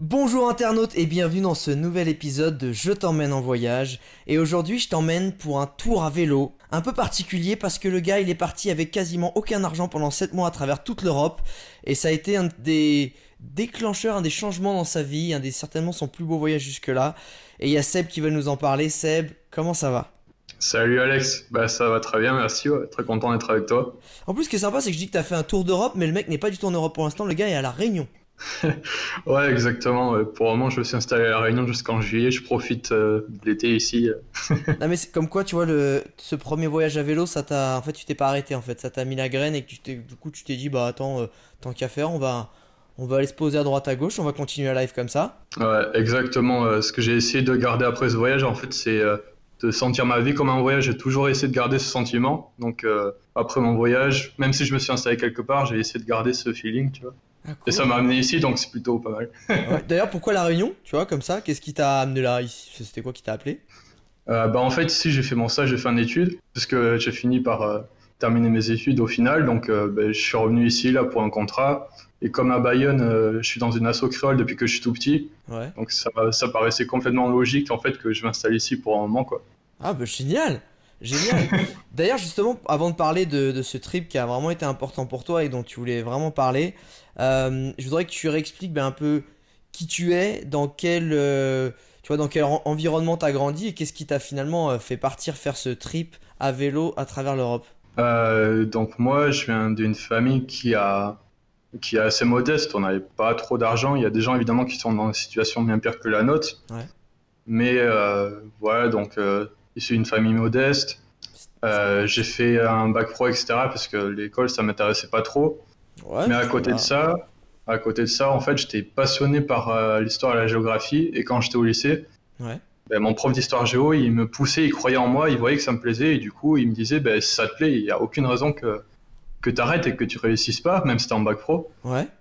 Bonjour internautes et bienvenue dans ce nouvel épisode de Je t'emmène en voyage. Et aujourd'hui je t'emmène pour un tour à vélo. Un peu particulier parce que le gars il est parti avec quasiment aucun argent pendant 7 mois à travers toute l'Europe. Et ça a été un des déclencheurs, un des changements dans sa vie, un des certainement son plus beau voyage jusque là. Et il y a Seb qui va nous en parler. Seb, comment ça va? Salut Alex, bah ça va très bien, merci, très content d'être avec toi. En plus ce qui est sympa c'est que je dis que t'as fait un tour d'Europe mais le mec n'est pas du tout en Europe pour l'instant, le gars est à la Réunion. ouais, exactement. Pour le moment, je me suis installé à La Réunion jusqu'en juillet. Je profite euh, de l'été ici. non, mais c'est comme quoi, tu vois, le... ce premier voyage à vélo, ça t'a. En fait, tu t'es pas arrêté, en fait. Ça t'a mis la graine et que tu du coup, tu t'es dit, bah attends, euh, tant qu'à faire, on va. On va aller se poser à droite à gauche, on va continuer à live comme ça. Ouais, exactement. Euh, ce que j'ai essayé de garder après ce voyage, en fait, c'est de sentir ma vie comme un voyage. J'ai toujours essayé de garder ce sentiment. Donc, après mon voyage, même si je me suis installé quelque part, j'ai essayé de garder ce feeling, tu vois. Ah, et ça m'a amené ici, donc c'est plutôt pas mal. D'ailleurs, pourquoi la Réunion Tu vois, comme ça, qu'est-ce qui t'a amené là? C'était quoi qui t'a appelé? Euh, bah, En fait, ici, j'ai fait mon stage, j'ai fait une étude, parce que j'ai fini par euh, terminer mes études au final. Donc, euh, bah, je suis revenu ici là pour un contrat. Et comme à Bayonne, je suis dans une asso créole depuis que je suis tout petit. Donc, ça, ça paraissait complètement logique en fait que je m'installe ici pour un moment. Quoi. Ah, bah génial Génial. D'ailleurs, justement, avant de parler de, ce trip qui a vraiment été important pour toi et dont tu voulais vraiment parler, euh, je voudrais que tu réexpliques ben, un peu qui tu es, dans quel, euh, tu vois, dans quel environnement tu as grandi et qu'est-ce qui t'a finalement euh, fait partir faire ce trip à vélo à travers l'Europe. donc moi, je viens d'une famille qui a qui est assez modeste. On n'avait pas trop d'argent. Il y a des gens évidemment qui sont dans une situation bien pire que la nôtre. Ouais. Mais voilà, donc issu d'une famille modeste. j'ai fait un bac pro, etc. parce que l'école, ça m'intéressait pas trop. Mais à côté de ça, à côté de ça, en fait, j'étais passionné par euh, l'histoire et la géographie. Et quand j'étais au lycée, ben, mon prof d'histoire géo, il me poussait, il croyait en moi, il voyait que ça me plaisait. Et du coup, il me disait, ben, si ça te plaît, il n'y a aucune raison que, que tu arrêtes et que tu réussisses pas, même si tu en bac pro.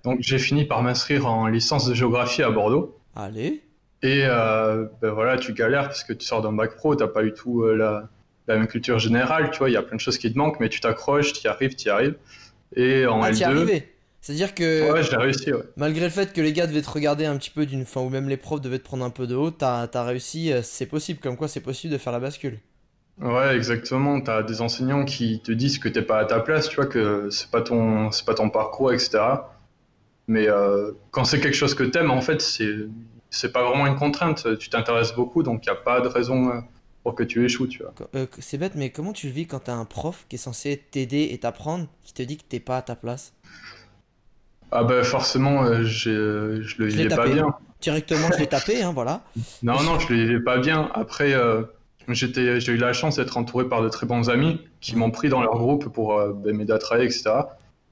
Donc j'ai fini par m'inscrire en licence de géographie à Bordeaux. Allez. Et euh, ben voilà, tu galères parce que tu sors d'un bac pro, tu n'as pas eu tout euh, la, la, même culture générale, tu vois, il y a plein de choses qui te manquent, mais tu t'accroches, tu y arrives, tu y arrives. Et en ah, L2. arrivé. C'est-à-dire que. Ouais, j'ai réussi, ouais. Malgré le fait que les gars devaient te regarder un petit peu d'une. fin ou même les profs devaient te prendre un peu de haut, t'as as réussi, euh, c'est possible, comme quoi c'est possible de faire la bascule. Ouais, exactement. T'as des enseignants qui te disent que t'es pas à ta place, tu vois, que c'est pas ton, c'est pas ton parcours, etc. Mais euh, quand c'est quelque chose que t'aimes, en fait, c'est, c'est pas vraiment une contrainte. Tu t'intéresses beaucoup, donc y a pas de raison euh, pour que tu échoues, tu vois. Euh, c'est bête, mais comment tu le vis quand t'as un prof qui est censé t'aider et t'apprendre, qui te dit que t'es pas à ta place? Ah bah forcément, euh, je le vivais pas bien. Directement, je l'ai tapé, hein, voilà. Non, non, je le vivais pas bien. Après, j'étais, j'ai eu la chance d'être entouré par de très bons amis qui m'ont pris dans leur groupe pour bah, m'aider à travailler, etc.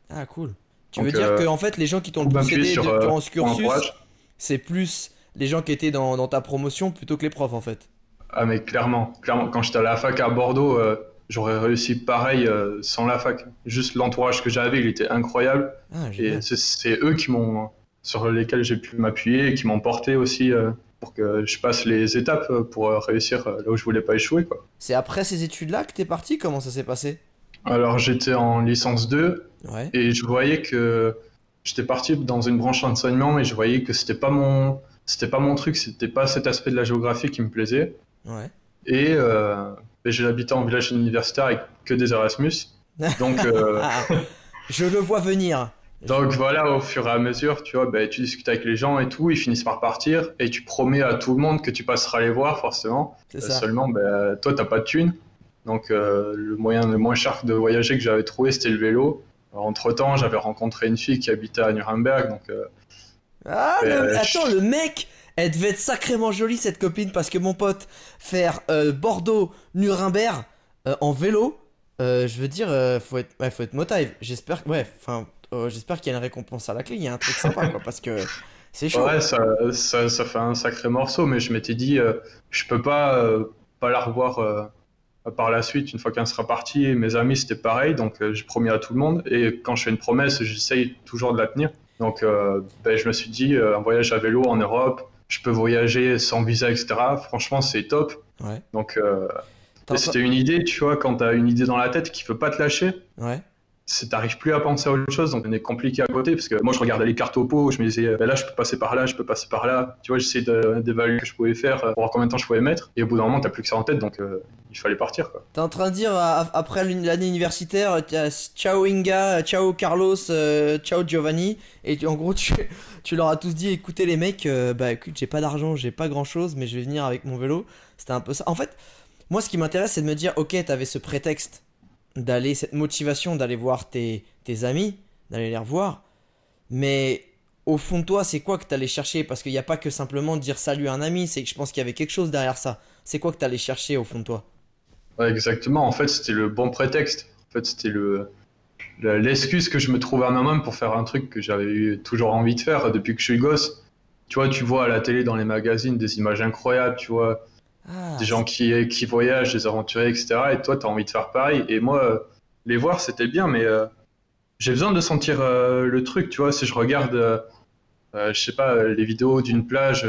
Ah cool. Tu veux dire que en fait, les gens qui t'ont le plus aidé durant ce cursus, c'est plus les gens qui étaient dans, dans ta promotion plutôt que les profs en fait. Ah mais clairement, clairement, quand j'étais à la fac à Bordeaux, euh, j'aurais réussi pareil euh, sans la fac. Juste l'entourage que j'avais, il était incroyable. Ah, et c'est eux qui m'ont, sur lesquels j'ai pu m'appuyer et qui m'ont porté aussi euh, pour que je passe les étapes pour réussir là où je voulais pas échouer. Quoi. C'est après ces études-là que t'es parti? Comment ça s'est passé? Alors j'étais en licence 2 et je voyais que j'étais parti dans une branche d'enseignement et je voyais que c'était pas mon c'était pas mon truc, c'était pas cet aspect de la géographie qui me plaisait. Et euh, j'ai habité en village universitaire avec que des Erasmus. Donc, euh, je le vois venir. Donc voilà, au fur et à mesure, tu vois, ben, tu discutes avec les gens et tout, ils finissent par partir et tu promets à tout le monde que tu passeras les voir forcément. Seulement, ben, toi, t'as pas de thunes. Donc euh, le moyen le moins cher de voyager que j'avais trouvé, c'était le vélo. entre temps, j'avais rencontré une fille qui habitait à Nuremberg, donc. Ah, ben, attends, le mec, elle devait être sacrément jolie cette copine parce que mon pote faire euh, Bordeaux Nuremberg euh, en vélo, euh, je veux dire, faut être, ouais, faut être motive. J'espère, ouais, enfin, j'espère qu'il y a une récompense à la clé. Il y a un truc sympa quoi, parce que c'est chaud. Ouais, ça, ça, ça, fait un sacré morceau, mais je m'étais dit, je peux pas pas la revoir par la suite une fois qu'elle sera partie. Mes amis c'était pareil, donc j'ai promis à tout le monde. Et quand je fais une promesse, j'essaye toujours de la tenir. Donc, ben, je me suis dit, un voyage à vélo en Europe je peux voyager sans visa, etc. Franchement, c'est top. Donc, euh, c'était une idée, tu vois, quand tu as une idée dans la tête qui ne peut pas te lâcher. Ouais. T'arrives plus à penser à autre chose, donc on est compliqué à côté, parce que moi je regardais les cartes au pot, je me disais, ben là je peux passer par là, je peux passer par là, tu vois, j'essayais d'évaluer ce que je pouvais faire, pour voir combien de temps je pouvais mettre, et au bout d'un moment t'as plus que ça en tête, donc euh, il fallait partir quoi. T'es en train de dire, après l'année universitaire, ciao Inga, ciao Carlos, euh, ciao Giovanni, et en gros tu, tu leur as tous dit, écoutez les mecs, euh, bah écoute, j'ai pas d'argent, j'ai pas grand chose, mais je vais venir avec mon vélo, c'était un peu ça. En fait, moi ce qui m'intéresse c'est de me dire, ok, t'avais ce prétexte d'aller, cette motivation d'aller voir tes, tes amis, d'aller les revoir. Mais au fond de toi, c'est quoi que tu allais chercher? Parce qu'il n'y a pas que simplement dire salut à un ami, c'est que je pense qu'il y avait quelque chose derrière ça. C'est quoi que tu allais chercher au fond de toi? Exactement, en fait, c'était le bon prétexte. En fait, c'était le l'excuse que je me trouvais à moi-même pour faire un truc que j'avais toujours envie de faire depuis que je suis gosse. Tu vois, tu vois à la télé, dans les magazines, des images incroyables, tu vois, ah, des gens qui, qui voyagent, des aventuriers, etc. Et toi, tu as envie de faire pareil. Et moi, les voir, c'était bien, mais euh, j'ai besoin de sentir euh, le truc, tu vois. Si je regarde, euh, je sais pas, les vidéos d'une plage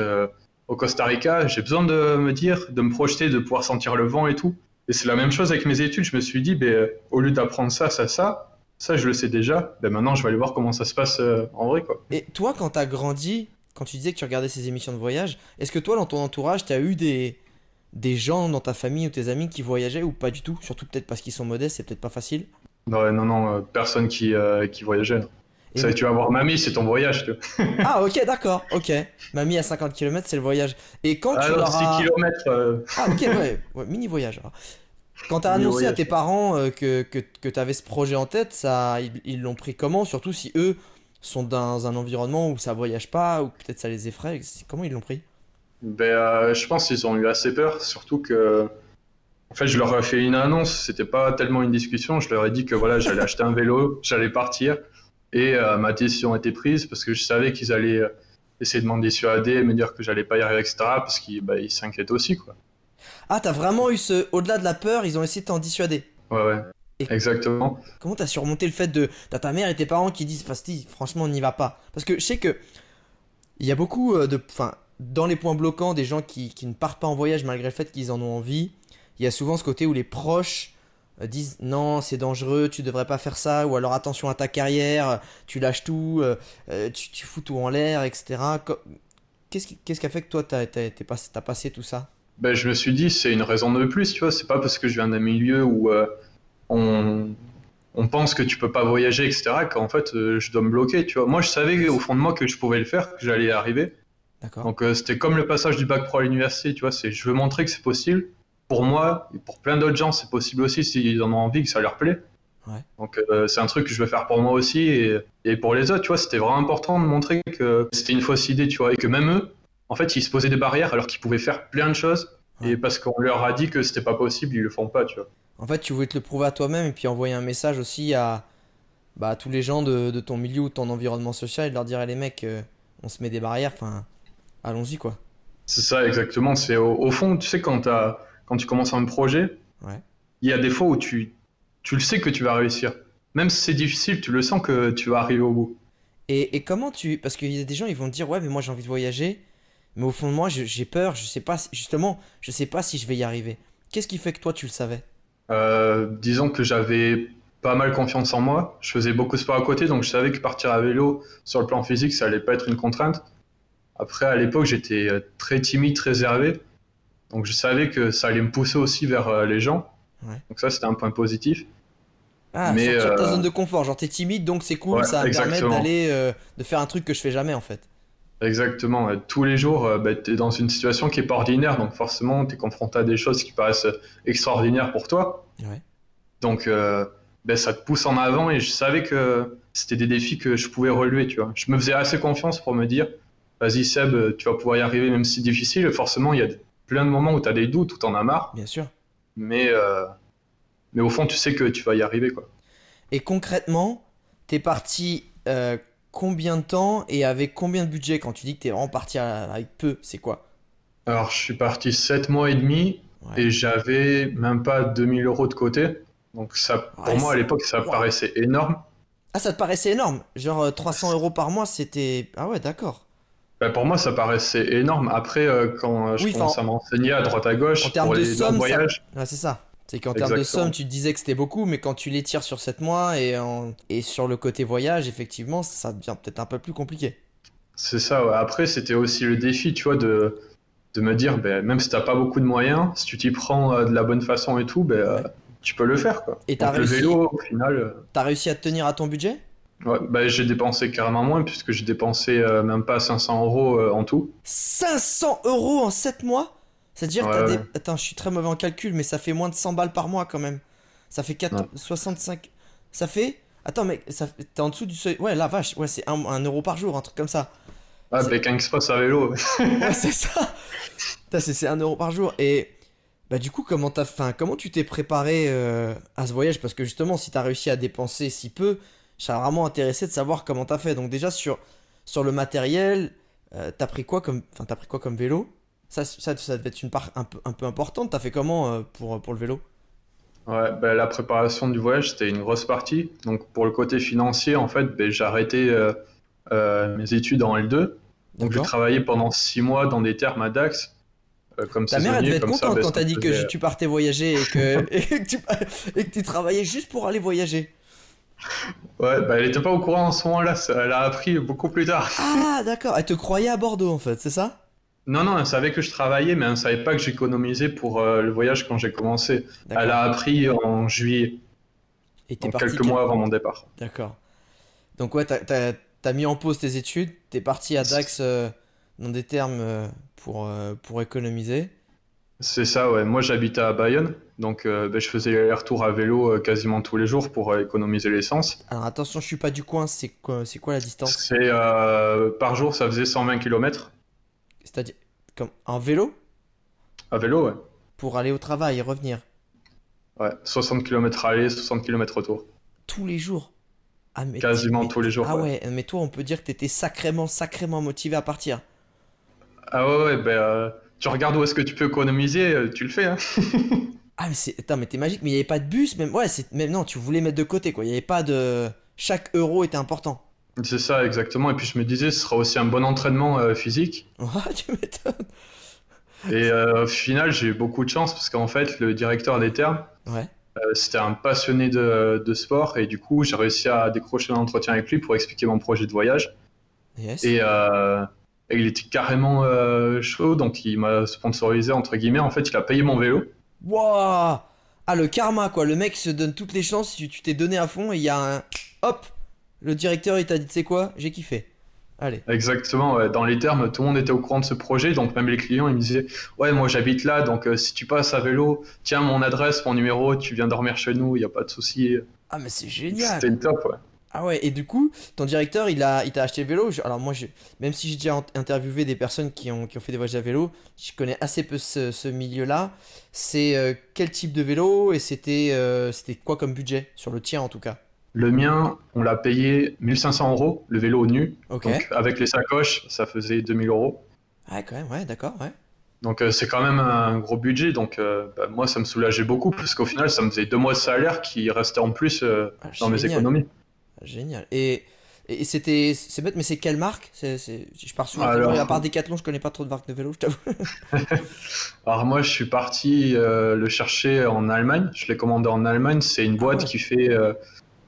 au Costa Rica, j'ai besoin de me dire, de me projeter, de pouvoir sentir le vent et tout. Et c'est la même chose avec mes études. Je me suis dit, ben, au lieu d'apprendre ça, ça, ça, ça, je le sais déjà. Ben, maintenant, je vais aller voir comment ça se passe en vrai, quoi. Et toi, quand tu as grandi, quand tu disais que tu regardais ces émissions de voyage, est-ce que toi, dans ton entourage, tu as eu des des gens dans ta famille ou tes amis qui voyageaient ou pas du tout? Surtout peut-être parce qu'ils sont modestes, c'est peut-être pas facile? Non, non, non, euh, personne qui, euh, qui voyageait. Ça, tu vas voir mamie, c'est ton voyage. Tu ah, ok, d'accord, ok. Mamie à 50 km, c'est le voyage. Et quand ah, tu leur 6 km. Euh. Ah, ok, ouais, mini voyage. Quand tu as annoncé à tes parents que, que, que tu avais ce projet en tête, ça, ils l'ont pris comment? Surtout si eux sont dans un environnement où ça voyage pas, ou peut-être ça les effraie. Comment ils l'ont pris? Ben, euh, Je pense qu'ils ont eu assez peur, surtout que. En fait, je leur ai fait une annonce, c'était pas tellement une discussion. Je leur ai dit que voilà, j'allais acheter un vélo, j'allais partir, et euh, ma décision était prise parce que je savais qu'ils allaient euh, essayer de m'en dissuader, me dire que j'allais pas y arriver, etc. Parce qu'ils bah, s'inquiètent aussi, quoi. Ah, t'as vraiment eu ce. Au-delà de la peur, ils ont essayé de t'en dissuader? Ouais, ouais. Exactement. Comment t'as surmonté le fait de. T'as ta mère et tes parents qui disent, franchement, on n'y va pas? Parce que je sais que. Il y a beaucoup de. Enfin, dans les points bloquants des gens qui, ne partent pas en voyage malgré le fait qu'ils en ont envie, il y a souvent ce côté où les proches euh, disent non c'est dangereux, tu devrais pas faire ça, ou alors attention à ta carrière, tu lâches tout, euh, euh, tu, fous tout en l'air, etc. Qu'est-ce qui, qu'est-ce qui a fait que toi t'as, as, passé tout ça? Ben, Je me suis dit c'est une raison de plus, tu vois, c'est pas parce que je viens d'un milieu où on, on pense que tu peux pas voyager, etc., qu'en fait je dois me bloquer, tu vois. Moi je savais au fond de moi que je pouvais le faire, que j'allais y arriver. Donc euh, c'était comme le passage du bac pro à l'université, tu vois, c'est je veux montrer que c'est possible. Pour moi et pour plein d'autres gens, c'est possible aussi s'ils en ont envie, que ça leur plaît. Donc euh, c'est un truc que je veux faire pour moi aussi et, et pour les autres, tu vois, c'était vraiment important de montrer que c'était une fausse idée, tu vois, et que même eux, en fait, ils se posaient des barrières alors qu'ils pouvaient faire plein de choses. Et parce qu'on leur a dit que c'était pas possible, ils le font pas, tu vois. En fait, tu voulais te le prouver à toi-même et puis envoyer un message aussi à, bah, tous les gens de, de, ton milieu ou de ton environnement social et de leur dire, les mecs, euh, on se met des barrières, enfin, allons-y quoi. C'est ça exactement. C'est au, fond, tu sais, quand, as, quand tu commences un projet, il y a des fois où tu, tu le sais que tu vas réussir. Même si c'est difficile, tu le sens que tu vas arriver au bout. Et, et comment tu... Parce qu'il y a des gens, ils vont te dire, ouais, mais moi j'ai envie de voyager, mais au fond de moi, j'ai peur, je sais pas, justement, je sais pas si je vais y arriver. Qu'est-ce qui fait que toi, tu le savais? Euh, Disons que j'avais pas mal confiance en moi. Je faisais beaucoup de sport à côté, donc je savais que partir à vélo, sur le plan physique, ça allait pas être une contrainte. Après, à l'époque, j'étais euh, très timide, très réservé. Donc, je savais que ça allait me pousser aussi vers euh, les gens. Donc, ça, c'était un point positif. Ah, mais sortir de ta euh, zone de confort. Genre, t'es timide, donc c'est cool, ça va me permettre d'aller, de faire un truc que je fais jamais, en fait. Exactement. Tous les jours, bah, tu es dans une situation qui est pas ordinaire, donc forcément, tu es confronté à des choses qui paraissent extraordinaires pour toi. Donc, bah, ça te pousse en avant et je savais que c'était des défis que je pouvais relever, tu vois. Je me faisais assez confiance pour me dire, vas-y Seb, tu vas pouvoir y arriver même si c'est difficile. Forcément, il y a plein de moments où tu as des doutes, où tu en as marre. Bien sûr. Mais, euh, mais au fond, tu sais que tu vas y arriver. quoi. Et concrètement, tu es parti euh, combien de temps et avec combien de budget quand tu dis que tu es vraiment parti avec peu C'est quoi? Alors, je suis parti 7 mois et demi et j'avais même pas 2000 euros de côté. Donc, ça, pour moi, à l'époque, ça paraissait énorme. Ah, ça te paraissait énorme Genre 300 euh, euros par mois, c'était. Ah ouais, d'accord. Bah, pour moi, ça paraissait énorme. Après, euh, quand euh, je commence à m'enseigner à droite à gauche en pour les de somme, voyages. c'est ça. C'est qu'en termes de somme, tu te disais que c'était beaucoup, mais quand tu les tires sur 7 mois et, et sur le côté voyage, effectivement, ça devient peut-être un peu plus compliqué. C'est ça, ouais. Après, c'était aussi le défi, tu vois, de, de me dire, ben, même si t'as pas beaucoup de moyens, si tu t'y prends euh, de la bonne façon et tout, ben, euh, tu peux le faire, quoi. Et t'as réussi... le vélo, au final... Euh, t'as réussi à tenir à ton budget? Ouais, bah, j'ai dépensé carrément moins, puisque j'ai dépensé même pas 500 euros en tout. 500 euros en 7 mois? C'est-à-dire que t'as des... Attends, je suis très mauvais en calcul, mais ça fait moins de 100 balles par mois, quand même. Ça fait 4... 65... Ça fait... Attends, mais ça... t'es en dessous du seuil... Ouais, la vache, ouais, c'est 1 euro par jour, un truc comme ça. Ah, Pékin Express à vélo. ouais, c'est ça. C'est 1 euro par jour. Et bah, du coup, comment, as, fin, comment tu t'es préparé euh, à ce voyage? Parce que justement, si tu as réussi à dépenser si peu, je serais vraiment intéressé de savoir comment tu as fait. Donc, déjà, sur, sur le matériel, euh, t'as pris quoi comme, as pris quoi comme vélo? Ça, ça, ça devait être une part un peu, un peu importante. T'as fait comment euh, pour, pour le vélo? Ouais, bah, la préparation du voyage, c'était une grosse partie. Donc, pour le côté financier, en fait, bah, j'ai arrêté euh, mes études en L2. Donc j'ai travaillé pendant 6 mois dans des termes à Dax. Euh, comme Ta mère elle devait être contente ben, quand t'as dit que tu partais voyager et que, et, que tu, et que tu travaillais juste pour aller voyager. Ouais, bah elle était pas au courant en ce moment-là, elle a appris beaucoup plus tard. Ah d'accord, elle te croyait à Bordeaux en fait, c'est ça? Non, non, elle savait que je travaillais, mais elle ne savait pas que j'économisais pour euh, le voyage quand j'ai commencé. Elle a appris en juillet, et donc quelques mois avant mon départ. D'accord. Donc ouais, t'as t'as mis en pause tes études, t'es parti à Dax euh, dans des termes euh, pour, pour économiser. C'est ça, ouais. Moi, j'habitais à Bayonne, donc ben, je faisais les retours à vélo quasiment tous les jours pour économiser l'essence. Alors attention, je suis pas du coin, c'est quoi, c'est quoi la distance? C'est par jour, ça faisait 120 km. C'est-à-dire comme en vélo? À vélo, ouais. Pour aller au travail et revenir? Ouais, 60 km aller, 60 km retour. Tous les jours? Ah, Quasiment tous les jours. Ah ouais. mais toi, on peut dire que tu étais sacrément, sacrément motivé à partir. Ah ouais, ouais ben, euh, tu regardes où est-ce que tu peux économiser, euh, tu le fais. Hein. ah, mais c'est. Attends, mais t'es magique, mais il n'y avait pas de bus, même. Ouais, c'est. Même non, tu voulais mettre de côté, quoi. Il n'y avait pas de. Chaque euro était important. C'est ça, exactement. Et puis je me disais, ce sera aussi un bon entraînement euh, physique. Ouais, tu m'étonnes. Et au final, j'ai eu beaucoup de chance parce qu'en fait, le directeur des termes, ouais. Euh, c'était un passionné de, sport et du coup, j'ai réussi à décrocher un entretien avec lui pour expliquer mon projet de voyage. Euh, et, il était carrément euh, chaud, donc il m'a sponsorisé, entre guillemets. En fait, il a payé mon vélo. Waouh Ah, le karma, quoi. Le mec se donne toutes les chances. Tu t'es donné à fond et il y a un. Hop Le directeur, il t'a dit, tu sais quoi J'ai kiffé. Allez. Exactement, dans les termes, tout le monde était au courant de ce projet, donc même les clients, ils me disaient Ouais, moi j'habite là, donc euh, si tu passes à vélo, tiens mon adresse, mon numéro, tu viens dormir chez nous, il n'y a pas de souci. Ah, mais c'est génial C'était top, ouais. Ah ouais, et du coup, ton directeur, il a, il t'a acheté le vélo. Alors moi, même si j'ai déjà interviewé des personnes qui ont, qui ont fait des voyages à vélo, je connais assez peu ce, milieu-là. C'est euh, quel type de vélo et c'était, euh, c'était quoi comme budget sur le tien en tout cas? Le mien, on l'a payé 1500 euros, le vélo nu. Donc, avec les sacoches, ça faisait 2000 euros. Ah, quand même, ouais, d'accord, ouais. Donc, euh, c'est quand même un gros budget. Donc, euh, bah, moi, ça me soulageait beaucoup, parce qu'au final, ça me faisait deux mois de salaire qui restait en plus euh, ah, dans mes économies. Ah, génial. Et, et c'était. C'est bête, mais c'est quelle marque? Je pars souvent. À part Decathlon, je connais pas trop de marques de vélo, je t'avoue. Alors, moi, je suis parti le chercher en Allemagne. Je l'ai commandé en Allemagne. C'est une boîte qui fait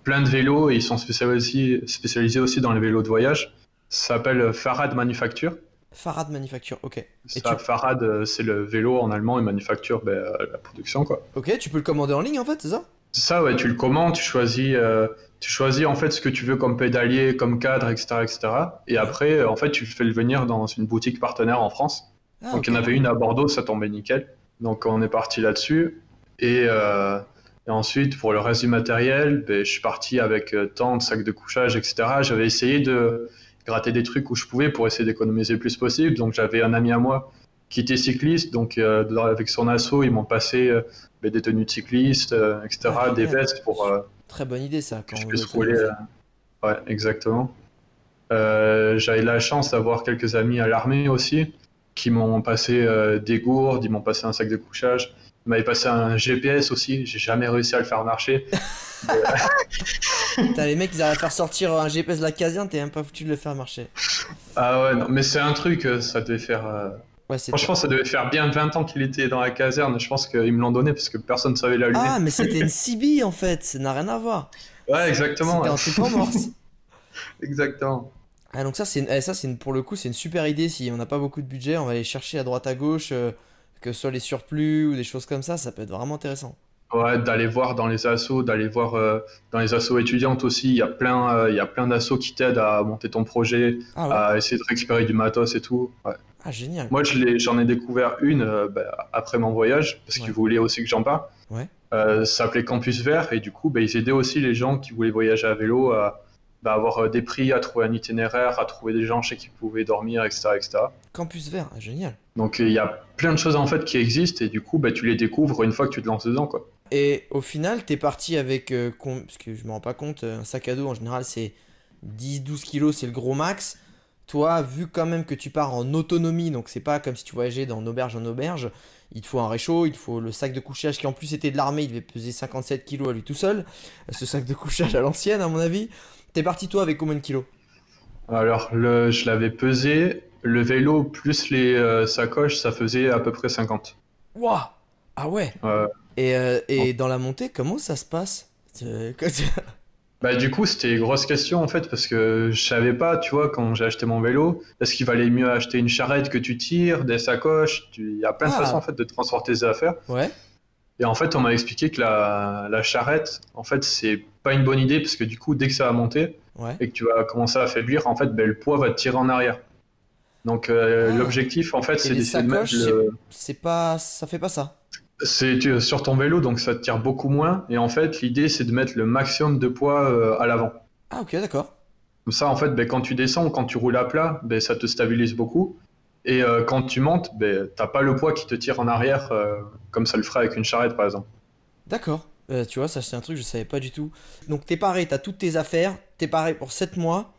plein de vélos et ils sont spécialisés, spécialisés aussi dans les vélos de voyage. Ça s'appelle Farad Manufacture. Farad Manufacture, ok. Ça, Farad, euh, c'est le vélo en allemand et Manufacture, ben, euh, la production, quoi. Ok, tu peux le commander en ligne en fait, c'est ça? C'est ça, ouais, tu le commandes, tu choisis, euh, tu choisis en fait ce que tu veux comme pédalier, comme cadre, etc. etc. Et après, en fait, tu fais le venir dans une boutique partenaire en France. Ah, Donc il y en avait une à Bordeaux, ça tombait nickel. Donc on est parti là-dessus. Et et ensuite, pour le reste du matériel, ben, je suis parti avec euh, tente, sac de couchage, etc. J'avais essayé de gratter des trucs où je pouvais pour essayer d'économiser le plus possible. Donc j'avais un ami à moi qui était cycliste, donc euh, avec son assaut, ils m'ont passé euh, ben, des tenues de cycliste, etc., ah, des vestes pour... Très bonne idée ça. Quand je puisse rouler. ouais, exactement. j'avais la chance d'avoir quelques amis à l'armée aussi, qui m'ont passé des gourdes, ils m'ont passé un sac de couchage. Il m'avait passé un GPS aussi, j'ai jamais réussi à le faire marcher. T'as les mecs, ils arrivent à faire sortir un GPS de la caserne, t'es même pas foutu de le faire marcher. Ah ouais, non, mais c'est un truc, euh, ça devait faire. Euh, Franchement, ça devait faire bien 20 ans qu'il était dans la caserne. Je pense qu'ils me l'ont donné parce que personne ne savait l'allumer. Ah, mais c'était une CB en fait, ça n'a rien à voir. Ouais, exactement. C'était un morse. exactement. Ah, donc ça, c'est eh, ça, c'est pour le coup, c'est une super idée. Si on n'a pas beaucoup de budget, on va aller chercher à droite à gauche, euh, que ce soit les surplus ou des choses comme ça, ça peut être vraiment intéressant. Ouais, d'aller voir dans les assos, d'aller voir euh, dans les assos étudiantes aussi. Il y a plein, euh, il y a plein d'assos qui t'aident à monter ton projet, ah à essayer de récupérer du matos et tout. Ouais. Ah, génial. Moi, j'en ai, découvert une bah, après mon voyage, parce qu'ils voulaient aussi que j'en parle. Ouais. ça s'appelait Campus Vert, et du coup, bah, ils aidaient aussi les gens qui voulaient voyager à vélo à bah, avoir euh, des prix, à trouver un itinéraire, à trouver des gens chez qui pouvaient dormir, etc. etc. Campus vert, ah, génial. Donc il y a plein de choses en fait qui existent et du coup tu les découvres une fois que tu te lances dedans. Quoi. Et au final, tu es parti avec, euh, parce que je me rends pas compte, un sac à dos en général c'est 10-12 kilos, c'est le gros max. Toi, vu quand même que tu pars en autonomie, donc c'est pas comme si tu voyageais dans auberge en auberge, il te faut un réchaud, il te faut le sac de couchage qui en plus était de l'armée, il devait peser 57 kilos à lui tout seul, ce sac de couchage à l'ancienne à mon avis. T'es parti toi avec combien de kilos? Alors, le, je l'avais pesé. Le vélo plus les euh, sacoches, ça faisait à peu près 50. Waouh Ah ouais? Et, euh, et dans la montée, comment ça se passe? Bah du coup c'était une grosse question en fait parce que je savais pas tu vois quand j'ai acheté mon vélo est-ce qu'il valait mieux acheter une charrette que tu tires des sacoches il y a plein de ah. façons en fait de transporter tes affaires ouais et en fait, on m'a expliqué que la, la, charrette, en fait, c'est pas une bonne idée parce que du coup, dès que ça va monter et que tu vas commencer à affaiblir, en fait, ben, le poids va te tirer en arrière. Donc, euh, ah. l'objectif, en fait, c'est d'essayer de mettre le. C'est pas, ça fait pas ça. C'est sur ton vélo, donc ça te tire beaucoup moins. Et en fait, l'idée, c'est de mettre le maximum de poids euh, à l'avant. Ah, ok, d'accord. Comme ça, en fait, ben, quand tu descends ou quand tu roules à plat, ben, ça te stabilise beaucoup. Et euh, quand tu montes, ben, t'as pas le poids qui te tire en arrière euh, comme ça le ferait avec une charrette par exemple. D'accord. Euh, tu vois, ça c'est un truc que je savais pas du tout. Donc t'es paré, t'as toutes tes affaires, t'es paré pour 7 mois.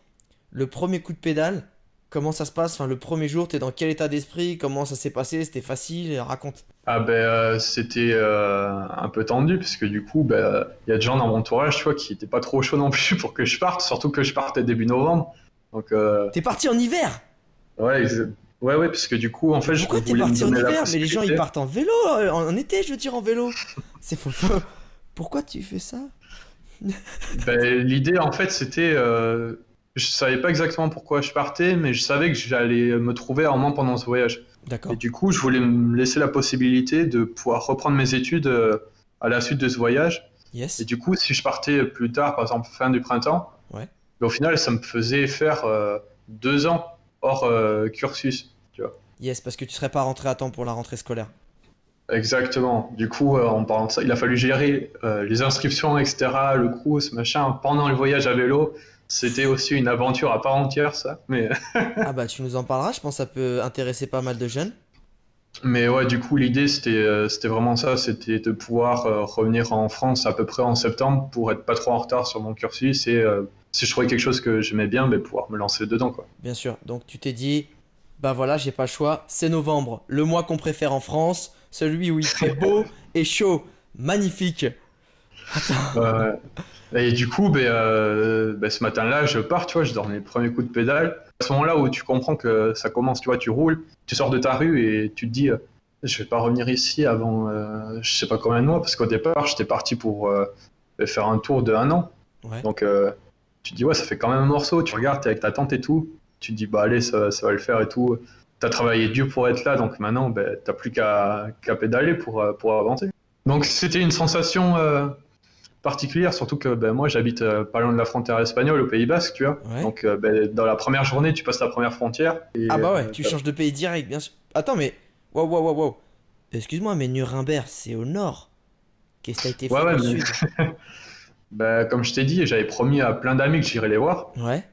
Le premier coup de pédale, comment ça se passe Enfin, le premier jour, t'es dans quel état d'esprit Comment ça s'est passé C'était facile Raconte. Ah ben c'était un peu tendu parce que du coup, ben, il y a des gens dans mon entourage, tu vois, qui étaient pas trop chauds non plus pour que je parte, surtout que je partais début novembre. Donc. T'es parti en hiver? Ouais, Ouais, ouais, parce que du coup, en fait, Pourquoi je Pourquoi t'es parti en hiver? Mais les gens, ils partent en vélo, euh, en, été, je veux dire, en vélo. C'est faux. Pourquoi tu fais ça? Ben, L'idée, en fait, c'était. Euh, je savais pas exactement pourquoi je partais, mais je savais que j'allais me trouver en moins pendant ce voyage. D'accord. Et du coup, je voulais me laisser la possibilité de pouvoir reprendre mes études euh, à la suite de ce voyage. Yes. Et du coup, si je partais plus tard, par exemple fin du printemps, ouais. Au final, ça me faisait faire deux ans hors cursus. Yes, parce que tu serais pas rentré à temps pour la rentrée scolaire. Exactement. Du coup, euh, en parlant de ça, il a fallu gérer euh, les inscriptions, etc., le ce machin, pendant le voyage à vélo. C'était aussi une aventure à part entière, ça. Mais... ah bah, tu nous en parleras, je pense que ça peut intéresser pas mal de jeunes. Mais ouais, du coup, l'idée, c'était euh, c'était vraiment ça, c'était de pouvoir revenir en France à peu près en septembre pour être pas trop en retard sur mon cursus et si je trouvais quelque chose que j'aimais bien, ben, pouvoir me lancer dedans. Quoi. Bien sûr. Donc tu t'es dit, bah voilà, j'ai pas le choix, c'est novembre, le mois qu'on préfère en France, celui où il fait beau et chaud, magnifique. Attends. et du coup, ben, euh, ben, ce matin-là, je pars, tu vois, je donne les premiers coups de pédale. À ce moment-là où tu comprends que ça commence, tu vois, tu roules, tu sors de ta rue et tu te dis, euh, je vais pas revenir ici avant euh, je sais pas combien de mois, parce qu'au départ, j'étais parti pour faire un tour de un an. Donc, tu te dis, ouais, ça fait quand même un morceau, tu regardes, es avec ta tante et tout tu te dis, bah allez, ça, ça va le faire et tout. Tu as travaillé dur pour être là, donc maintenant, tu n'as plus qu'à pédaler pour, euh, pour avancer. Donc c'était une sensation euh, particulière, surtout que ben, moi j'habite euh, pas loin de la frontière espagnole, au Pays Basque, tu vois. Donc ben, dans la première journée, tu passes la première frontière. ah bah ouais, tu changes de pays direct, bien sûr. Attends, mais. Wow, wow, wow, wow. Excuse-moi, mais Nuremberg, c'est au nord. Qu'est-ce que t'as été fait ouais, ouais, au sud? Bah, Comme je t'ai dit, j'avais promis à plein d'amis que j'irais les voir. Ouais.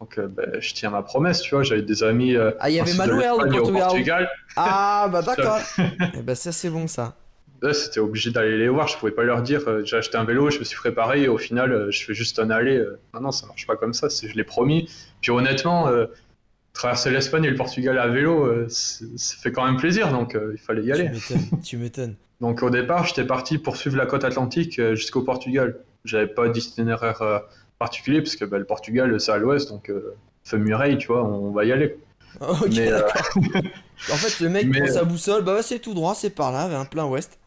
Donc, euh, ben, je tiens ma promesse, tu vois. J'avais des amis. Euh, ah, il y avait Manuel au Portugal. Ah, bah d'accord. Et eh ben, ça, c'est bon, ça. C'était obligé d'aller les voir. Je pouvais pas leur dire euh, j'ai acheté un vélo, je me suis préparé et au final, je fais juste un aller. Non, non, ça marche pas comme ça. Je l'ai promis. Puis honnêtement, traverser l'Espagne et le Portugal à vélo, ça fait quand même plaisir. Donc, il fallait y aller. Tu m'étonnes. donc, au départ, j'étais parti pour suivre la côte atlantique jusqu'au Portugal. J'avais pas d'itinéraire particulier parce que bah, le Portugal c'est à l'ouest donc euh, fait Murray tu vois on va y aller ok, d'accord. en fait, le mec prend sa boussole, bah c'est tout droit, c'est par là, vers un plein ouest.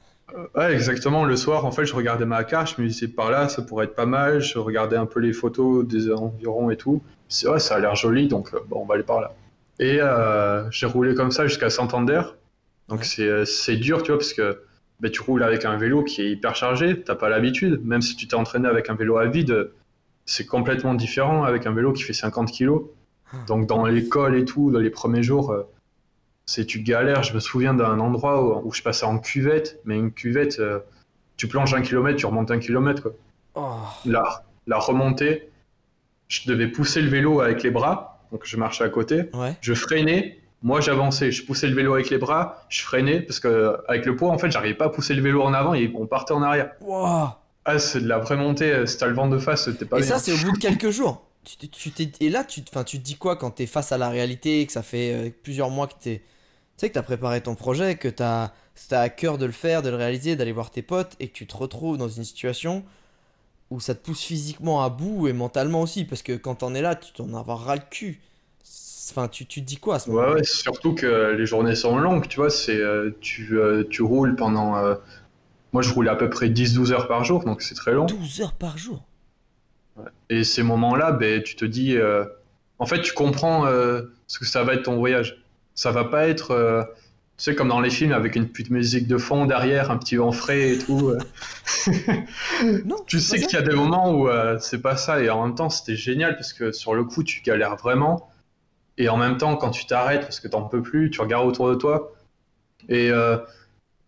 Ouais, exactement. Le soir, en fait, je regardais ma carte, je me disais par là, ça pourrait être pas mal. Je regardais un peu les photos des environs et tout. C'est vrai, ça a l'air joli, donc bon, on va aller par là. Et euh, j'ai roulé comme ça jusqu'à Santander. Donc c'est dur, tu vois, parce que ben, tu roules avec un vélo qui est hyper chargé, t'as pas l'habitude. Même si tu t'es entraîné avec un vélo à vide, c'est complètement différent avec un vélo qui fait 50 kg. Ah. Donc dans l'école et tout, dans les premiers jours, euh, c'est tu galères. Je me souviens d'un endroit où, je passais en cuvette, mais une cuvette, euh, tu plonges un kilomètre, tu remontes un kilomètre. Quoi. Oh. La, la remontée, je devais pousser le vélo avec les bras, donc je marchais à côté. Je freinais, moi j'avançais, je poussais le vélo avec les bras, je freinais parce que avec le poids en fait j'arrivais pas à pousser le vélo en avant et on partait en arrière. Ah c'est de la vraie montée, euh, si t'as le vent de face, t'es pas. Et ça c'est au bout de quelques jours. Tu, tu et là tu, tu te dis quoi quand t'es face à la réalité, que ça fait euh, plusieurs mois que t'es, tu sais que t'as préparé ton projet, que t'as as à cœur de le faire, de le réaliser, d'aller voir tes potes et que tu te retrouves dans une situation où ça te pousse physiquement à bout et mentalement aussi parce que quand t'en es là, tu t'en as ras le cul. Enfin, tu, tu te dis quoi à ce moment Ouais, surtout que les journées sont longues, tu vois. C'est, euh, tu, euh, tu roules pendant. Euh, moi, je roule à peu près 10-12 heures par jour, donc c'est très long. 12 heures par jour? Et ces moments-là, ben, tu te dis. En fait, tu comprends ce que ça va être ton voyage. Ça va pas être. Tu sais, comme dans les films, avec une petite musique de fond derrière, un petit vent frais et tout. non, tu sais qu'il y a des moments où c'est pas ça, et en même temps, c'était génial parce que sur le coup, tu galères vraiment. Et en même temps, quand tu t'arrêtes parce que t'en peux plus, tu regardes autour de toi et euh,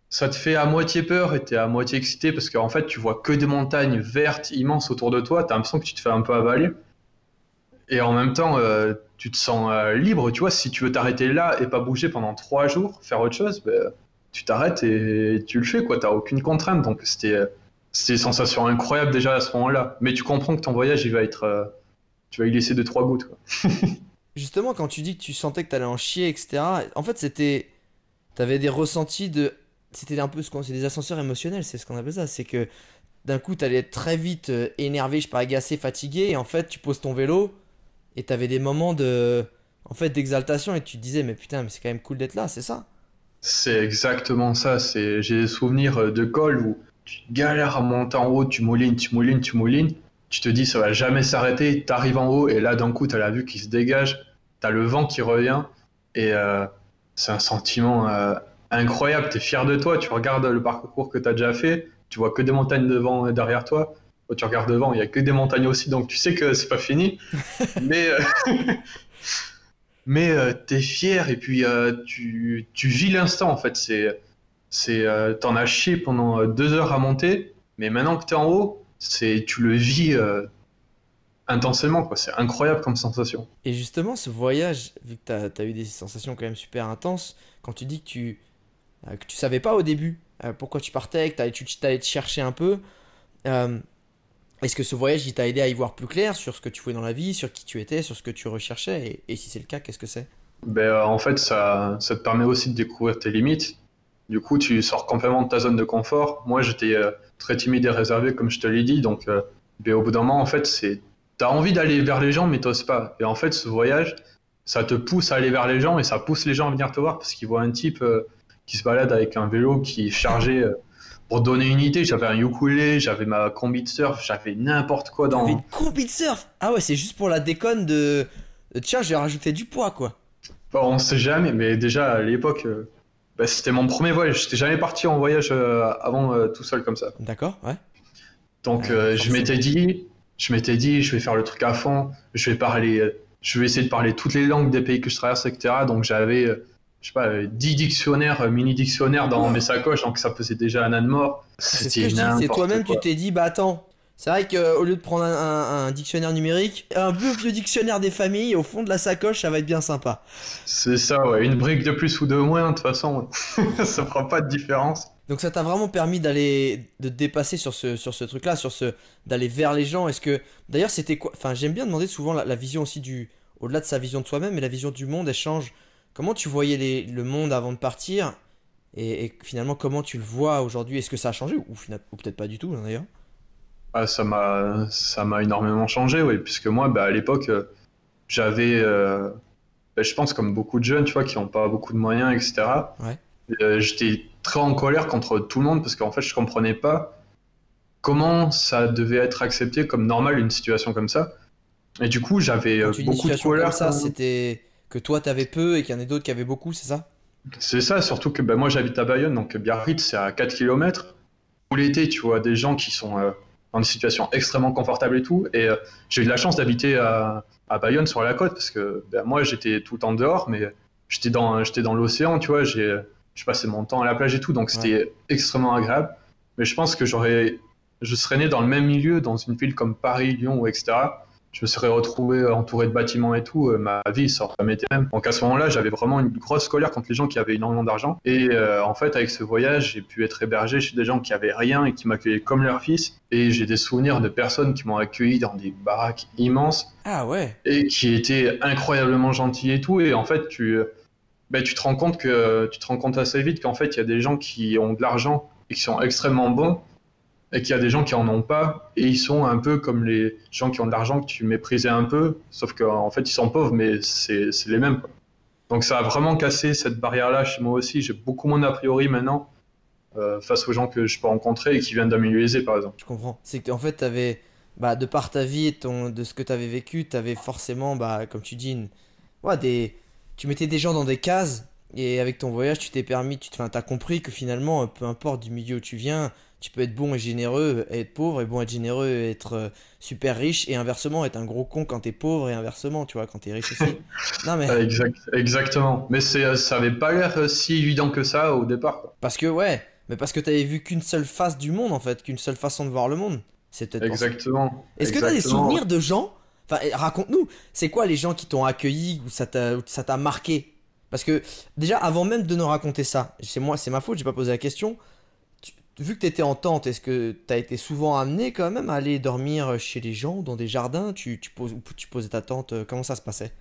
ça te fait à moitié peur et t'es à moitié excité parce qu'en fait, tu vois que des montagnes vertes immenses autour de toi. T'as l'impression que tu te fais un peu avaler. Et en même temps, euh, tu te sens euh, libre. Tu vois, si tu veux t'arrêter là et pas bouger pendant trois jours, faire autre chose, ben, tu t'arrêtes et tu le fais. quoi. T'as aucune contrainte. Donc c'était c'était une sensation incroyable déjà à ce moment-là. Mais tu comprends que ton voyage, il va être, tu vas y laisser deux trois gouttes. Quoi. justement, quand tu dis que tu sentais que t'allais en chier, etc., en fait, c'était. T'avais des ressentis de. C'était un peu ce qu'on. C'est des ascenseurs émotionnels, c'est ce qu'on appelle ça. C'est que d'un coup, t'allais être très vite euh, énervé, je sais pas, agacé, fatigué, et en fait, tu poses ton vélo, et t'avais des moments de. En fait, d'exaltation, et tu te disais, mais putain, mais c'est quand même cool d'être là, c'est ça? C'est exactement ça. C'est... J'ai des souvenirs euh, de col où tu galères à monter en haut, tu moulines, tu moulines, tu moulines tu te dis ça va jamais s'arrêter, tu arrives en haut et là d'un coup tu as la vue qui se dégage, tu as le vent qui revient et euh, c'est un sentiment euh, incroyable, tu es fier de toi, tu regardes le parcours que tu as déjà fait, tu vois que des montagnes devant et derrière toi, tu regardes devant, il y a que des montagnes aussi donc tu sais que c'est pas fini. Mais euh, mais tu es fier et puis tu, tu vis l'instant en fait, c'est c'est t'en as chié pendant deux heures à monter mais maintenant que tu es en haut c'est tu le vis euh, intensément quoi. C'est incroyable comme sensation. Et justement ce voyage vu que tu as, eu des sensations quand même super intenses quand tu dis que tu euh, que tu savais pas au début euh, pourquoi tu partais que tu allais te chercher un peu est-ce que ce voyage t'a aidé à y voir plus clair sur ce que tu voulais dans la vie sur qui tu étais sur ce que tu recherchais et, si c'est le cas qu'est-ce que c'est? Ben, en fait ça, ça te permet aussi de découvrir tes limites du coup, tu sors complètement de ta zone de confort. Moi, j'étais euh, très timide et réservé, comme je te l'ai dit. Donc, euh, ben, au bout d'un moment, en fait, c'est t'as envie d'aller vers les gens, mais t'oses pas. Et en fait, ce voyage, ça te pousse à aller vers les gens et ça pousse les gens à venir te voir parce qu'ils voient un type euh, qui se balade avec un vélo qui est chargé. Pour donner une idée, j'avais un ukulélé, j'avais ma combi de surf, j'avais n'importe quoi dans. une combi de surf? Ah ouais, c'est juste pour la déconne de. Tiens, j'ai rajouté du poids, quoi. Bon, on sait jamais, mais déjà à l'époque, bah, c'était mon premier voyage. J'étais jamais parti en voyage euh, avant euh, tout seul comme ça. D'accord, ouais. Donc euh, je m'étais dit, je m'étais dit, je vais faire le truc à fond. Je vais parler, je vais essayer de parler toutes les langues des pays que je traverse, etc. Donc j'avais, je sais pas, 10 dictionnaires, mini dictionnaires dans mes sacoches, donc ça faisait déjà un an de mort. C'est ce toi-même, tu t'es dit, bah attends, c'est vrai qu'au lieu de prendre un, dictionnaire numérique, un vieux, vieux dictionnaire des familles au fond de la sacoche, ça va être bien sympa. C'est ça, ouais. Une brique de plus ou de moins, de toute façon, ça fera pas de différence. Donc ça t'a vraiment permis d'aller de te dépasser sur ce sur ce truc-là, sur ce d'aller vers les gens. Est-ce que d'ailleurs c'était quoi Enfin, j'aime bien demander souvent la, vision aussi du au-delà de sa vision de soi-même, mais la vision du monde elle change. Comment tu voyais les, le monde avant de partir et, finalement comment tu le vois aujourd'hui? Est-ce que ça a changé? Ou, ou peut-être pas du tout d'ailleurs? Ah, ça m'a ça m'a énormément changé, oui, puisque moi, bah, à l'époque, euh, j'avais euh, ben, je pense comme beaucoup de jeunes, tu vois, qui n'ont pas beaucoup de moyens, etc. Ouais. J'étais très en colère contre tout le monde parce qu'en fait, je comprenais pas comment ça devait être accepté comme normal une situation comme ça. Et du coup, j'avais beaucoup de colère. Comme ça, c'était que toi, tu avais peu et qu'il y en a d'autres qui avaient beaucoup, c'est ça? C'est ça, surtout que ben, moi, j'habite à Bayonne, donc Biarritz, c'est à 4 km. Tout l'été, tu vois des gens qui sont dans des situations extrêmement confortables et tout. Et euh, j'ai eu de la chance d'habiter à, à, Bayonne sur la côte parce que ben, moi j'étais tout le temps dehors, mais j'étais dans, j'étais dans l'océan, tu vois. J'ai, je passais mon temps à la plage et tout, donc c'était extrêmement agréable. Mais je pense que j'aurais, je serais né dans le même milieu, dans une ville comme Paris, Lyon, etc je me serais retrouvé entouré de bâtiments et tout, euh, ma vie aurait été même. Donc à ce moment-là, j'avais vraiment une grosse colère contre les gens qui avaient énormément d'argent. Et euh, en fait, avec ce voyage, j'ai pu être hébergé chez des gens qui avaient rien et qui m'accueillaient comme leur fils. Et j'ai des souvenirs de personnes qui m'ont accueilli dans des baraques immenses. Ah ouais. Et qui étaient incroyablement gentils et tout. Et en fait, tu, ben, tu te rends compte que tu te rends compte assez vite qu'en fait, il y a des gens qui ont de l'argent et qui sont extrêmement bons et qu'il y a des gens qui en ont pas et ils sont un peu comme les gens qui ont de l'argent que tu méprisais un peu, sauf qu'en fait ils sont pauvres mais c'est les mêmes. Donc ça a vraiment cassé cette barrière-là chez moi aussi. J'ai beaucoup moins d'a priori maintenant euh, face aux gens que je peux rencontrer et qui viennent d'un milieu aisé par exemple. Je comprends. C'est que en fait avais, bah, de par ta vie et ton, de ce que tu avais vécu, tu avais forcément, bah, comme tu dis, ouais, des... tu mettais des gens dans des cases et avec ton voyage tu t'es permis, tu as compris que finalement, peu importe du milieu où tu viens, tu peux être bon et généreux et être pauvre, et bon et être généreux et être euh, super riche, et inversement, être un gros con quand t'es pauvre, et inversement, tu vois, quand t'es riche aussi. non, mais... exactement. Mais c'est, euh, ça avait pas l'air euh, si évident que ça au départ. Parce que, ouais, mais parce que t'avais vu qu'une seule face du monde, en fait, qu'une seule façon de voir le monde. C'est peut-être Exactement. Est-ce que t'as des souvenirs de gens Enfin, eh, raconte-nous, c'est quoi les gens qui t'ont accueilli ou ça t'a marqué? Parce que déjà, avant même de nous raconter ça, c'est moi, c'est ma faute, j'ai pas posé la question vu que tu étais en tente, est-ce que tu as été souvent amené quand même à aller dormir chez les gens, dans des jardins? Tu, tu, poses, tu posais ta tente euh, Comment ça se passait?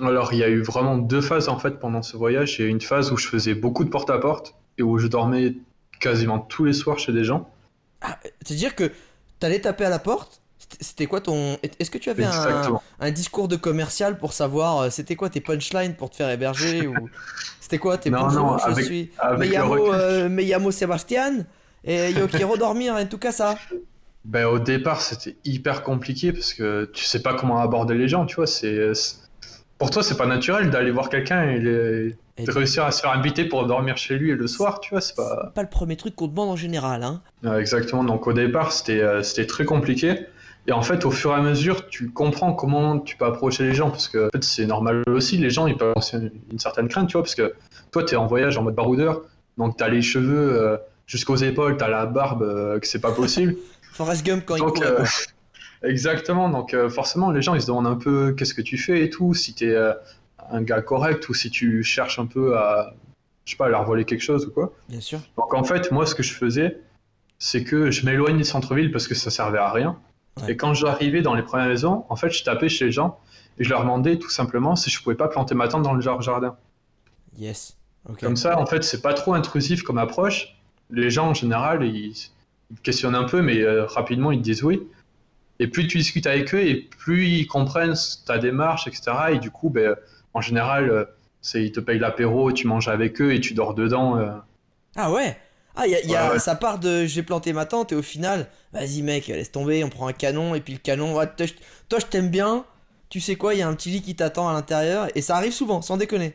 Alors, il y a eu vraiment deux phases en fait pendant ce voyage. Il y a eu une phase où je faisais beaucoup de porte-à-porte et où je dormais quasiment tous les soirs chez des gens. Ah, C'est-à-dire que tu allais taper à la porte c'était quoi ton. Est-ce que tu avais un, un, discours de commercial pour savoir euh, c'était quoi tes punchlines pour te faire héberger ou C'était quoi tes non, non, je suis euh, me llamo, Sébastien et yo quiero dormir en tout cas ça. Ben, au départ, c'était hyper compliqué parce que tu sais pas comment aborder les gens, tu vois. C'est pour toi, c'est pas naturel d'aller voir quelqu'un et, de réussir à se faire inviter pour dormir chez lui le soir, tu vois. C'est pas... pas le premier truc qu'on demande en général, hein. exactement. Donc au départ, c'était euh, c'était très compliqué. Et en fait, au fur et à mesure, tu comprends comment tu peux approcher les gens, parce que en fait, c'est normal aussi, les gens, ils peuvent avoir une certaine crainte, tu vois, parce que toi, tu es en voyage en mode baroudeur, donc tu as les cheveux euh, jusqu'aux épaules, tu as la barbe, euh, que c'est pas possible. Forrest Gump quand il court. Euh, exactement, donc forcément, les gens, ils se demandent un peu qu'est-ce que tu fais et tout, si tu es un gars correct ou si tu cherches un peu à, je sais pas, à leur voler quelque chose ou quoi. Bien sûr. Donc en fait, moi, ce que je faisais, c'est que je m'éloigne du centre-ville parce que ça servait à rien. Et quand j'arrivais dans les premières maisons, en fait, je tapais chez les gens et je leur demandais tout simplement si je pouvais pas planter ma tente dans le jardin. Yes. Comme ça, en fait, c'est pas trop intrusif comme approche. Les gens, en général, ils, questionnent un peu, mais euh, rapidement, ils te disent oui. Et plus tu discutes avec eux, et plus ils comprennent ta démarche, etc. Et du coup, ben, en général, euh, ils te payent l'apéro, tu manges avec eux et tu dors dedans. Euh. Ah ouais? Ah, y a, y a, ça part de j'ai planté ma tente et au final, vas-y mec, laisse tomber, on prend un canon et puis le canon, toi, je t'aime bien, tu sais quoi, il y a un petit lit qui t'attend à l'intérieur et ça arrive souvent, sans déconner.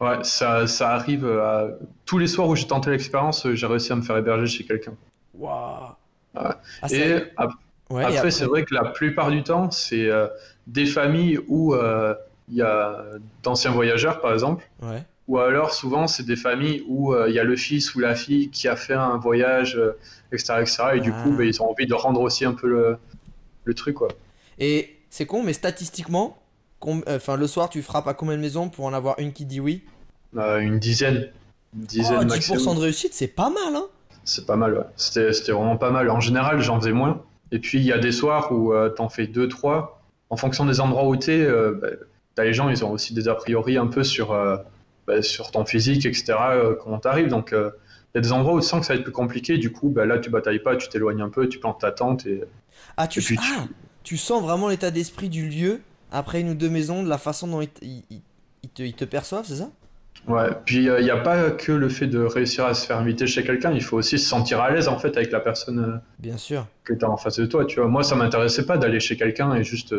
Ouais, ça, ça arrive à... tous les soirs où j'ai tenté l'expérience, j'ai réussi à me faire héberger chez quelqu'un. Waouh! Ah, et, après, c'est vrai que la plupart du temps, c'est euh, des familles où euh, il y a d'anciens voyageurs, par exemple. Ouais ou alors souvent c'est des familles où euh, il y a le fils ou la fille qui a fait un voyage, etc., euh, etc. Et du coup, ah. bah, ils ont envie de rendre aussi un peu le, le truc, quoi. Et c'est con, mais statistiquement, enfin le soir, tu frappes à combien de maisons pour en avoir une qui dit oui? Euh, Une dizaine. Une dizaine oh, 10% de réussite, c'est pas mal, hein C'est pas mal, ouais. C'était vraiment pas mal. En général, j'en faisais moins. Et puis, il y a des soirs où t'en fais deux, trois. En fonction des endroits où t'es, bah, t'as les gens, ils ont aussi des a priori un peu sur bah, sur ton physique, etc., euh, comment t'arrives. Donc, euh, il y a des endroits où tu sens que ça va être plus compliqué. Du coup, bah, là, tu batailles pas, tu t'éloignes un peu, tu plantes ta tente. Et, ah, tu, ah, tu... sens vraiment l'état d'esprit du lieu après une ou deux maisons, de la façon dont il, ils te perçoivent, c'est ça? Ouais, puis il n'y a pas que le fait de réussir à se faire inviter chez quelqu'un, il faut aussi se sentir à l'aise en fait avec la personne Bien sûr. que tu as en face de toi. Tu vois, moi ça m'intéressait pas d'aller chez quelqu'un et juste,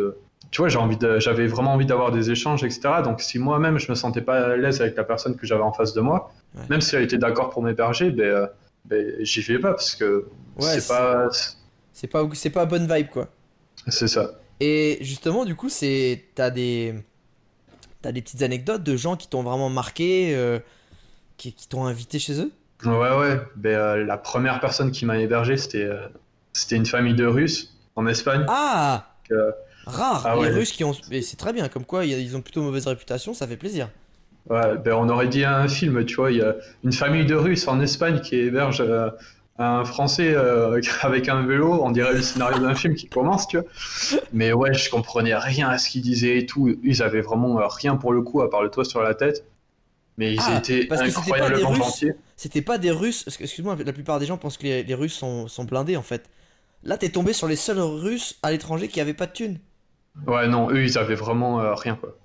tu vois, j'ai envie j'avais vraiment envie d'avoir des échanges, etc. Donc si moi-même je me sentais pas à l'aise avec la personne que j'avais en face de moi, même si elle était d'accord pour m'héberger, ben, ben j'y vais pas parce que c'est pas, c'est pas, c'est pas bonne vibe quoi. C'est ça. Et justement, du coup, c'est, t'as des T'as des petites anecdotes de gens qui t'ont vraiment marqué, euh, qui, t'ont invité chez eux? Ouais, ouais. Ben, euh, la première personne qui m'a hébergé, c'était euh, c'était une famille de Russes en Espagne. Ah Rare ah Les Russes qui ont. C'est très bien, comme quoi ils ont plutôt mauvaise réputation, ça fait plaisir. Ouais, ben on aurait dit un film, tu vois. Il y a une famille de Russes en Espagne qui héberge un Français euh, avec un vélo, on dirait le scénario d'un film qui commence, tu vois. Mais ouais, je comprenais rien à ce qu'ils disaient et tout. Ils avaient vraiment euh, rien pour le coup à part le toit sur la tête. Mais ils ah, étaient incroyablement gentils. C'était pas des Russes. Excuse-moi, la plupart des gens pensent que les, Russes sont, sont, blindés en fait. Là, t'es tombé sur les seuls Russes à l'étranger qui avaient pas de thunes. Ouais, non, eux, ils avaient vraiment euh, rien quoi.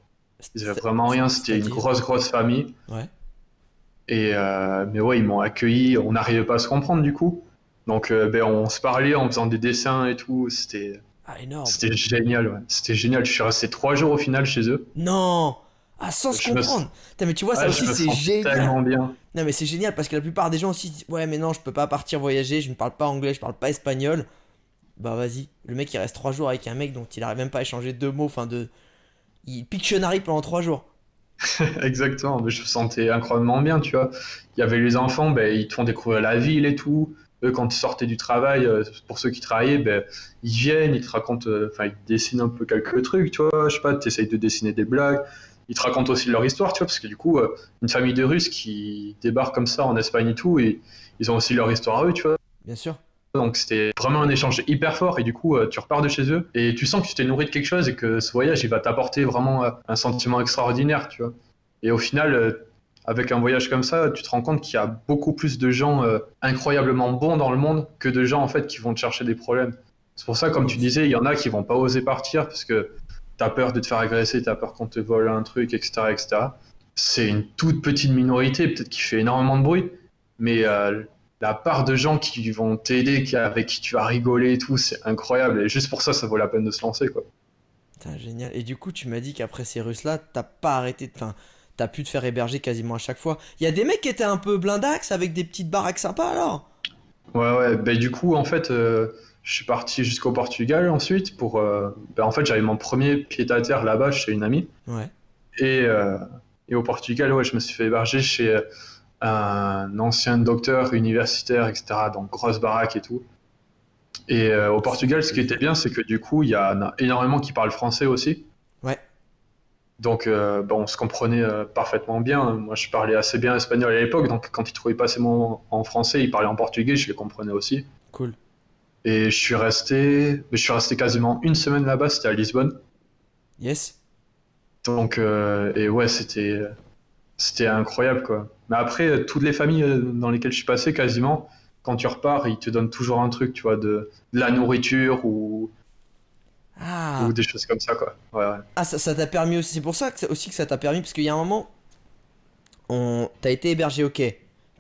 Ils avaient vraiment rien. C'était une grosse, grosse famille. Ouais. Et euh, mais ouais, ils m'ont accueilli. On n'arrivait pas à se comprendre du coup. Donc euh, ben, on se parlait en faisant des dessins et tout. C'était ah. C'était génial. Ouais. C'était génial. Je suis resté trois jours au final chez eux. Non. Ah, sans se comprendre. Mais tu vois, ça aussi, c'est génial. Tellement bien. Non, mais c'est génial parce que la plupart des gens aussi disent Ouais, mais non, je peux pas partir voyager, je ne parle pas anglais, je parle pas espagnol. Bah, vas-y. Le mec, il reste trois jours avec un mec dont il arrive même pas à échanger deux mots. Enfin, de. Il Pictionary pendant trois jours. Exactement, mais je me sentais incroyablement bien, tu vois. Il y avait les enfants, ben, ils te font découvrir la ville et tout. Eux, quand ils sortaient du travail, euh, pour ceux qui travaillaient, ben, ils viennent, ils te racontent, euh, enfin, ils dessinent un peu quelques trucs, tu vois. Je sais pas, tu essayes de dessiner des blagues. Ils te racontent aussi leur histoire, tu vois, parce que du coup, euh, une famille de Russes qui débarque comme ça en Espagne et tout, et ils ont aussi leur histoire à eux, tu vois. Bien sûr. Donc c'était vraiment un échange hyper fort et du coup euh, tu repars de chez eux et tu sens que tu t'es nourri de quelque chose et que ce voyage il va t'apporter vraiment euh, un sentiment extraordinaire, tu vois. Et au final, euh, avec un voyage comme ça, tu te rends compte qu'il y a beaucoup plus de gens incroyablement bons dans le monde que de gens en fait qui vont te chercher des problèmes. C'est pour ça, comme tu disais, il y en a qui vont pas oser partir parce que tu as peur de te faire agresser, tu as peur qu'on te vole un truc, etc. etc. C'est une toute petite minorité, peut-être qui fait énormément de bruit, mais la part de gens qui vont t'aider, avec qui tu vas rigoler et tout, c'est incroyable. Et juste pour ça, ça vaut la peine de se lancer, quoi. génial. Et du coup, tu m'as dit qu'après ces Russes-là, t'as pas arrêté de. Enfin, t'as pu te faire héberger quasiment à chaque fois. Il y a des mecs qui étaient un peu blindax avec des petites baraques sympas alors? Ouais, ouais. Ben, du coup, en fait, euh, je suis parti jusqu'au Portugal ensuite pour. Euh, ben, en fait, j'avais mon premier pied à terre là-bas chez une amie. Ouais. Et, euh, et au Portugal, ouais, je me suis fait héberger chez un ancien docteur universitaire, etc. Donc grosse baraque et tout. Et euh, au Portugal, ce qui était bien, c'est que du coup, il y en a énormément qui parlent français aussi. Ouais. Donc, euh, bon, on se comprenait euh, parfaitement bien. Moi, je parlais assez bien espagnol à l'époque, donc quand ils trouvaient pas ces mots en français, ils parlaient en portugais, je les comprenais aussi. Cool. Et je suis resté, je suis resté quasiment une semaine là-bas. C'était à Lisbonne. Yes. Donc, et ouais, c'était, c'était incroyable, quoi. Mais après, euh, toutes les familles euh, dans lesquelles je suis passé, quasiment, quand tu repars, ils te donnent toujours un truc, tu vois, de, la nourriture ou, ah. ou des choses comme ça, quoi. Ouais, Ah, ça t'a permis aussi, c'est pour ça que aussi que ça t'a permis, parce qu'il y a un moment, on... t'as été hébergé, ok.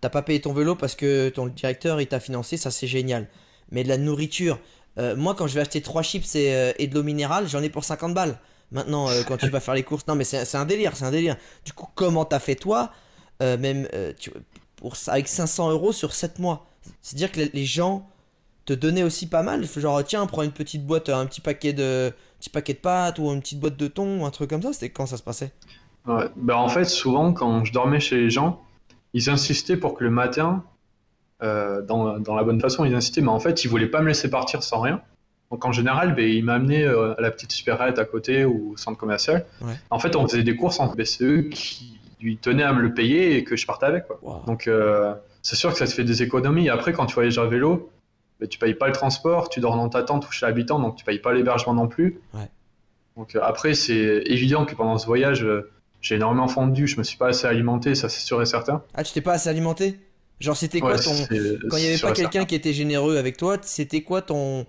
T'as pas payé ton vélo parce que ton directeur il t'a financé, ça c'est génial. Mais de la nourriture, euh, moi quand je vais acheter 3 chips et, et de l'eau minérale, j'en ai pour 50 balles. Maintenant, quand tu vas faire les courses, non mais c'est un délire, c'est un délire. Du coup, comment t'as fait toi euh, même euh, tu, pour, avec 500 euros sur 7 mois. C'est-à-dire que les gens te donnaient aussi pas mal. Genre, tiens, prends une petite boîte, un petit paquet de, petit paquet de pâtes ou une petite boîte de thon ou un truc comme ça. C'était quand ça se passait? Ouais. ben, En fait, souvent, quand je dormais chez les gens, ils insistaient pour que le matin, euh, dans, dans, la bonne façon, ils insistaient, mais en fait, ils voulaient pas me laisser partir sans rien. Donc en général, ben, ils m'amenaient à la petite supérette à côté ou au centre commercial. En fait, on faisait des courses en BCE qui lui tenait à me le payer et que je partais avec. Quoi. Donc euh, c'est sûr que ça te fait des économies. Après, quand tu voyages à vélo, bah, tu payes pas le transport, tu dors dans ta tente ou chez l'habitant, donc tu payes pas l'hébergement non plus. Donc euh, après, c'est évident que pendant ce voyage, euh, j'ai énormément fondu, je me suis pas assez alimenté, ça c'est sûr et certain. Ah, tu t'es pas assez alimenté? Genre, c'était quoi ton. Quand il y avait pas quelqu'un qui était généreux avec toi, c'était quoi ton...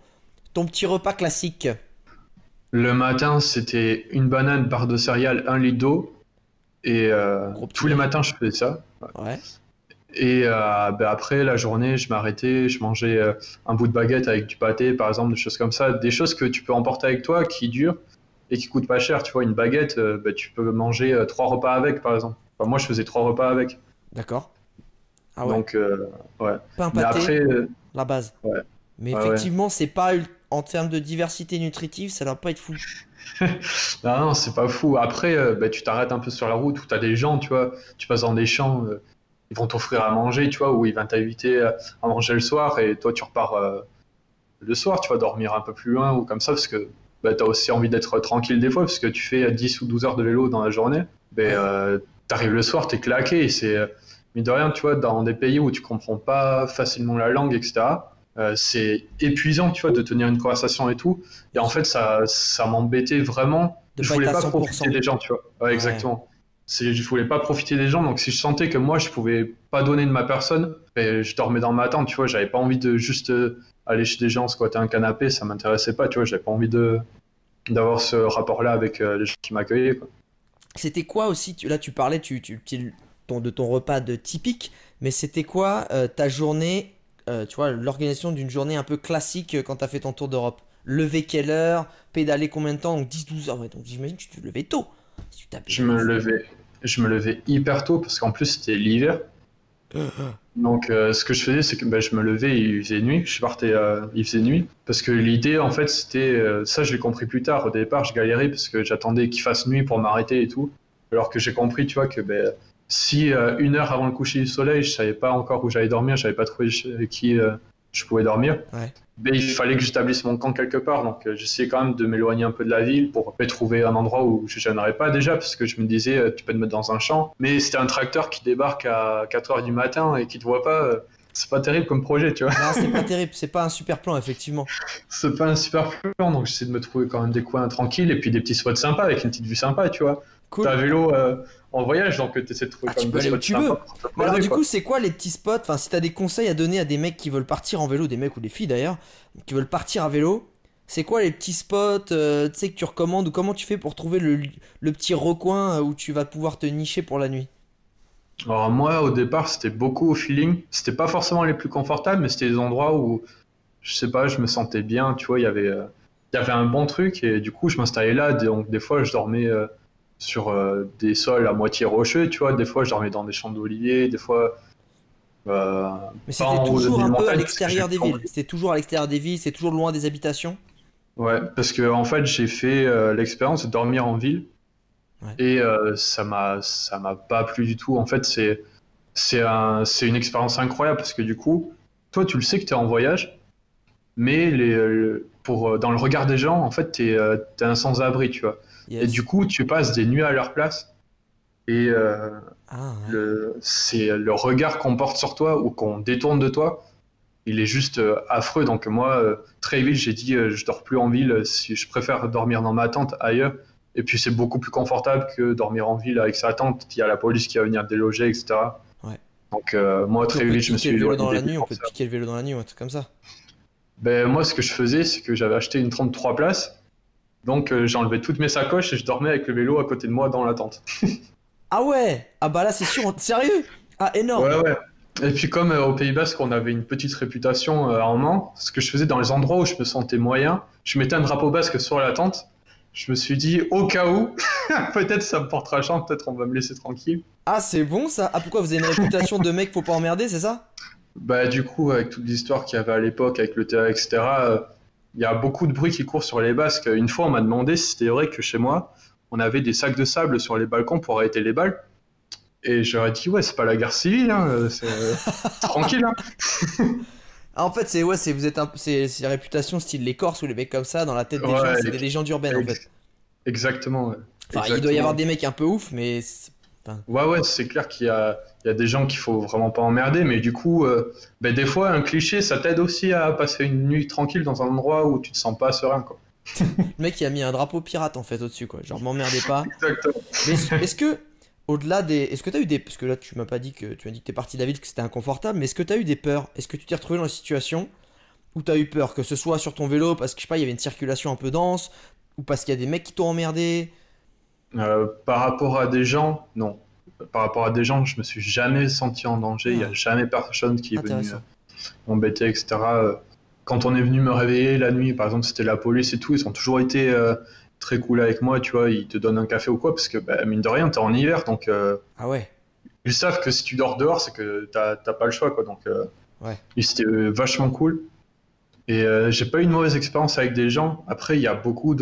ton petit repas classique? Le matin, c'était une banane, barre de céréales, un litre d'eau Et tous les matins, je faisais ça. Ouais. Et ben après la journée, je m'arrêtais, je mangeais un bout de baguette avec du pâté, par exemple, des choses comme ça, des choses que tu peux emporter avec toi, qui durent et qui coûtent pas cher. Tu vois, une baguette, ben, tu peux manger trois repas avec, par exemple. moi, je faisais trois repas avec. D'accord. Ah ouais. Donc, ouais. Pain pâté, après, la base. Ouais. Mais effectivement, c'est pas en termes de diversité nutritive, ça doit pas être fou. non, non, c'est pas fou. Après, euh, bah, tu t'arrêtes un peu sur la route où tu as des gens, tu vois, tu passes dans des champs, euh, ils vont t'offrir à manger, tu vois, ou ils vont t'inviter à manger le soir et toi tu repars euh, le soir, tu vas dormir un peu plus loin ou comme ça parce que bah, tu as aussi envie d'être tranquille des fois parce que tu fais 10 ou 12 heures de vélo dans la journée. Ben, tu arrives le soir, tu es claqué et c'est, mine de rien, tu vois, dans des pays où tu comprends pas facilement la langue, etc euh, c'est épuisant, tu vois, de tenir une conversation et tout. Et en fait, ça, ça m'embêtait vraiment. De je voulais pas profiter des gens, tu vois. Ouais, exactement. Je voulais pas profiter des gens, donc si je sentais que moi, je pouvais pas donner de ma personne, ben, je dormais dans ma tente, tu vois. J'avais pas envie de juste euh, aller chez des gens, squatter un canapé, ça m'intéressait pas, tu vois. J'avais pas envie de d'avoir ce rapport-là avec euh, les gens qui m'accueillaient. C'était quoi aussi Là, tu parlais tu, tu, ton, de ton repas de typique, mais c'était quoi ta journée euh, tu vois, l'organisation d'une journée un peu classique euh, quand tu as fait ton tour d'Europe. Lever quelle heure Pédaler combien de temps Donc 10-12 heures. donc j'imagine que tu te levais tôt. je, me levais, je me levais hyper tôt parce qu'en plus c'était l'hiver. Donc euh, ce que je faisais c'est que ben, je me levais et il faisait nuit, je partais il faisait nuit parce que l'idée en fait c'était ça je l'ai compris plus tard au départ je galérais parce que j'attendais qu'il fasse nuit pour m'arrêter et tout alors que j'ai compris tu vois que ben, si euh, une heure avant le coucher du soleil, je savais pas encore où j'allais dormir, je savais pas trouvé avec qui euh, je pouvais dormir, ben, il fallait que j'établisse mon camp quelque part. Donc euh, j'essayais quand même de m'éloigner un peu de la ville pour trouver un endroit où je gênerais pas déjà, parce que je me disais, tu peux te mettre dans un champ. Mais c'était un tracteur qui débarque à 4 heures du matin et qui te voit pas. c'est pas terrible comme projet, tu vois. Non, c'est pas terrible, c'est pas un super plan, effectivement. c'est pas un super plan, donc j'essaie de me trouver quand même des coins tranquilles et puis des petits spots sympas avec une petite vue sympa, tu vois. Cool. T'as vélo, en voyage, donc tu essaies de trouver ah, tu peux aller où tu veux. alors, du coup, c'est quoi les petits spots? Enfin, si t'as des conseils à donner à des mecs qui veulent partir en vélo, des mecs ou des filles d'ailleurs, qui veulent partir à vélo, c'est quoi les petits spots euh, tu sais, que tu recommandes ou comment tu fais pour trouver le, le petit recoin euh, où tu vas pouvoir te nicher pour la nuit? Alors, moi, au départ, c'était beaucoup au feeling. C'était pas forcément les plus confortables, mais c'était des endroits où, je sais pas, je me sentais bien, tu vois, il y avait. Euh, il y avait un bon truc et du coup je m'installais là donc des fois je dormais sur euh, des sols à moitié rocheux, tu vois. Des fois, je dormais dans des champs d'oliviers, des fois. Euh, Mais c'était toujours un peu à l'extérieur des villes. C'était toujours à l'extérieur des villes, c'est toujours loin des habitations. Ouais, parce que en fait, j'ai fait euh, l'expérience de dormir en ville. Et ça m'a ça m'a pas plu du tout. En fait, c'est c'est un, une expérience incroyable parce que du coup, toi, tu le sais que tu es en voyage, mais les, pour, dans le regard des gens, en fait, tu es, es, un sans-abri, tu vois. Et du coup, tu passes des nuits à leur place. Et euh, ah, c'est le regard qu'on porte sur toi ou qu'on détourne de toi, il est juste euh, affreux. Donc moi, euh, très vite, j'ai dit, je dors plus en ville. Si je préfère dormir dans ma tente ailleurs. Et puis c'est beaucoup plus confortable que dormir en ville avec sa tente. Il y a la police qui va venir déloger, etc. Ouais. Donc moi, très vite, je me suis le vélo dans la nuit. On peut piquer le vélo dans la nuit, un truc comme ça. Ben moi, ce que je faisais, c'est que j'avais acheté une 33 places donc euh, j'enlevais toutes mes sacoches et je dormais avec le vélo à côté de moi dans la tente. ah ouais Ah bah là c'est sûr, sérieux? Ah énorme Ouais ouais. Et puis comme euh, au Pays Basque on avait une petite réputation euh, en Mans, ce que je faisais dans les endroits où je me sentais moyen, je mettais un drapeau basque sur la tente. Je me suis dit au cas où, peut-être ça me portera chance, peut-être on va me laisser tranquille. Ah c'est bon ça? Ah pourquoi vous avez une réputation de mec faut pas emmerder, c'est ça? Bah du coup avec toute l'histoire qu'il y avait à l'époque avec le terrain, etc il y a beaucoup de bruit qui court sur les Basques. Une fois, on m'a demandé si c'était vrai que chez moi, on avait des sacs de sable sur les balcons pour arrêter les balles. Et j'aurais dit, ouais, c'est pas la guerre civile, hein, c'est tranquille. Hein. Ah, en fait, c'est ouais, c'est vous êtes un, c'est réputation style les Corses ou les mecs comme ça dans la tête des gens, c'est des légendes urbaines en fait. Exactement. Enfin, il doit y avoir des mecs un peu ouf, mais Ouais, ouais, c'est clair qu'il y a, il y a des gens qu'il faut vraiment pas emmerder, mais du coup, euh, ben, des fois, un cliché, ça t'aide aussi à passer une nuit tranquille dans un endroit où tu te sens pas serein, quoi. le mec, il a mis un drapeau pirate en fait au-dessus, quoi. Genre, m'emmerdez pas. Exactement. Mais est-ce que, au-delà des. Est-ce que t'as eu des. Parce que là, tu m'as pas dit que. Tu m'as dit que t'es parti de la ville, que c'était inconfortable, mais est-ce que t'as eu des peurs? Est-ce que tu t'es retrouvé dans une situation où t'as eu peur Que ce soit sur ton vélo parce que, je sais pas, il y avait une circulation un peu dense, ou parce qu'il y a des mecs qui t'ont emmerdé Par rapport à des gens, non. Par rapport à des gens, je me suis jamais senti en danger. Il n'y a ah. jamais personne qui est venu m'embêter, etc. Quand on est venu me réveiller la nuit, par exemple, c'était la police et tout, ils ont toujours été très cool avec moi, tu vois, ils te donnent un café ou quoi, parce que bah, mine de rien, t'es en hiver, donc. ah ouais ils savent que si tu dors dehors, c'est que t'as pas le choix, quoi. Donc, euh, ouais. c'était euh, vachement cool. Et euh, j'ai pas eu une mauvaise expérience avec des gens. Après, il y a beaucoup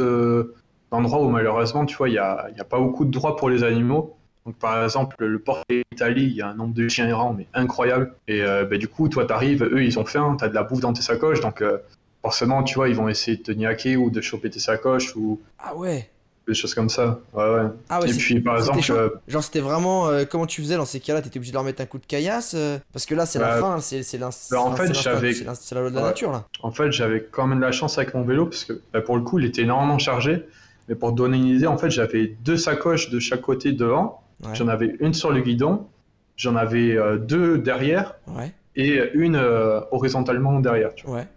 d'endroits où malheureusement, tu vois, il y a, y a, pas beaucoup de droits pour les animaux. Donc, par exemple, le port d'Italie, il y a un nombre de chiens errants, mais incroyable. Et bah, du coup, toi, t'arrives, eux, ils ont faim, t'as de la bouffe dans tes sacoches, donc forcément, tu vois, ils vont essayer de te niaquer ou de choper tes sacoches. Ou... Ah ouais des choses comme ça. Ouais, ouais. Ah ouais et puis par exemple. Euh, genre, c'était vraiment. Euh, comment tu faisais dans ces cas-là? T'étais obligé de leur mettre un coup de caillasse euh, Parce que là, c'est la bah, fin, c'est bah, en fait, j'avais. C'est la loi de la nature, là. En fait, j'avais quand même de la chance avec mon vélo, parce que bah, pour le coup, il était énormément chargé. Mais pour te donner une idée, en fait, j'avais deux sacoches de chaque côté devant. J'en avais une sur le guidon, j'en avais deux derrière. Et une horizontalement derrière. Tu vois. Ouais.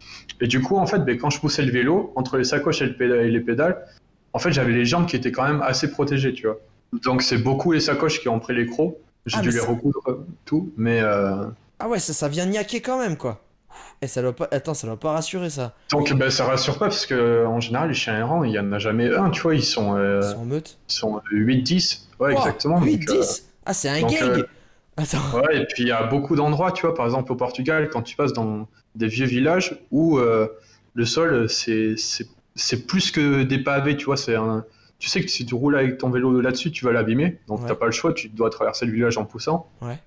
Et du coup, en fait, quand je poussais le vélo, entre les sacoches et, et les pédales, en fait, j'avais les jambes qui étaient quand même assez protégées, tu vois. Donc, c'est beaucoup les sacoches qui ont pris les crocs. J'ai ah, dû les recoudre euh, tout, mais. Euh, ah ouais, ça, ça vient niaquer quand même, quoi. Et ça doit pas. Attends, ça doit pas rassurer ça. Donc, ben, ça rassure pas parce que en général, les chiens errants, il y en a jamais un, tu vois. Ils sont. Euh, ils sont en meute. Ils sont 8-10. Ouais, exactement. 8-10 Ah, c'est un gang Attends. Ouais, et puis il y a beaucoup d'endroits, tu vois. Par exemple, au Portugal, quand tu passes dans des vieux villages où le sol, c'est c'est plus que des pavés, tu vois. C'est un... Tu sais que si tu roules avec ton vélo là-dessus, tu vas l'abîmer. Donc, tu t'as pas le choix, tu dois traverser le village en poussant. Ouais.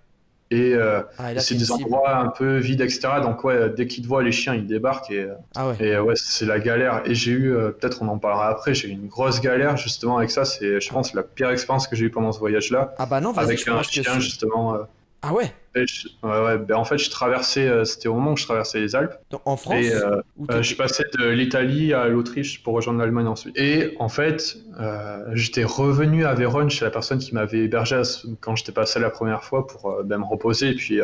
Et, euh, ah, c'est des endroits un peu vides, etc. Donc, ouais, dès qu'ils te voient, les chiens, ils débarquent. Et, ah ouais. et ouais, c'est la galère. Et j'ai eu, euh, peut-être on en parlera après, j'ai eu une grosse galère justement avec ça. C'est, je pense, la pire expérience que j'ai eu pendant ce voyage-là. Ah bah non, Avec un chien, justement. Euh, ah ouais? Ouais, ouais. Ben, en fait, je traversais, euh, c'était au moment où je traversais les Alpes. en France? Et, euh, euh, Je passais de l'Italie à l'Autriche pour rejoindre l'Allemagne ensuite. Et en fait, j'étais revenu à Vérone chez la personne qui m'avait hébergé quand j'étais passé la première fois pour ben, me reposer et puis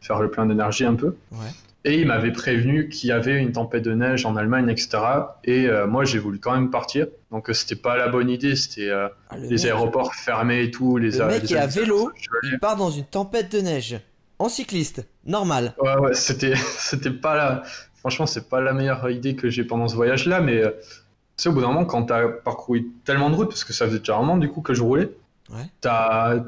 faire le plein d'énergie un peu. Ouais. Et il m'avait prévenu qu'il y avait une tempête de neige en Allemagne, etc. Et euh, moi, j'ai voulu quand même partir. Donc, euh, c'était pas la bonne idée. C'était euh, ah, les aéroports fermés et tout. Les le mec est à vélo, il part dans une tempête de neige. En cycliste, normal. Ouais, ouais, c'était, c'était pas la. Franchement, c'est pas la meilleure idée que j'ai pendant ce voyage-là. Mais tu sais, au bout d'un moment, quand t'as parcouru tellement de routes, parce que ça faisait déjà un moment du coup que je roulais, ouais. t'as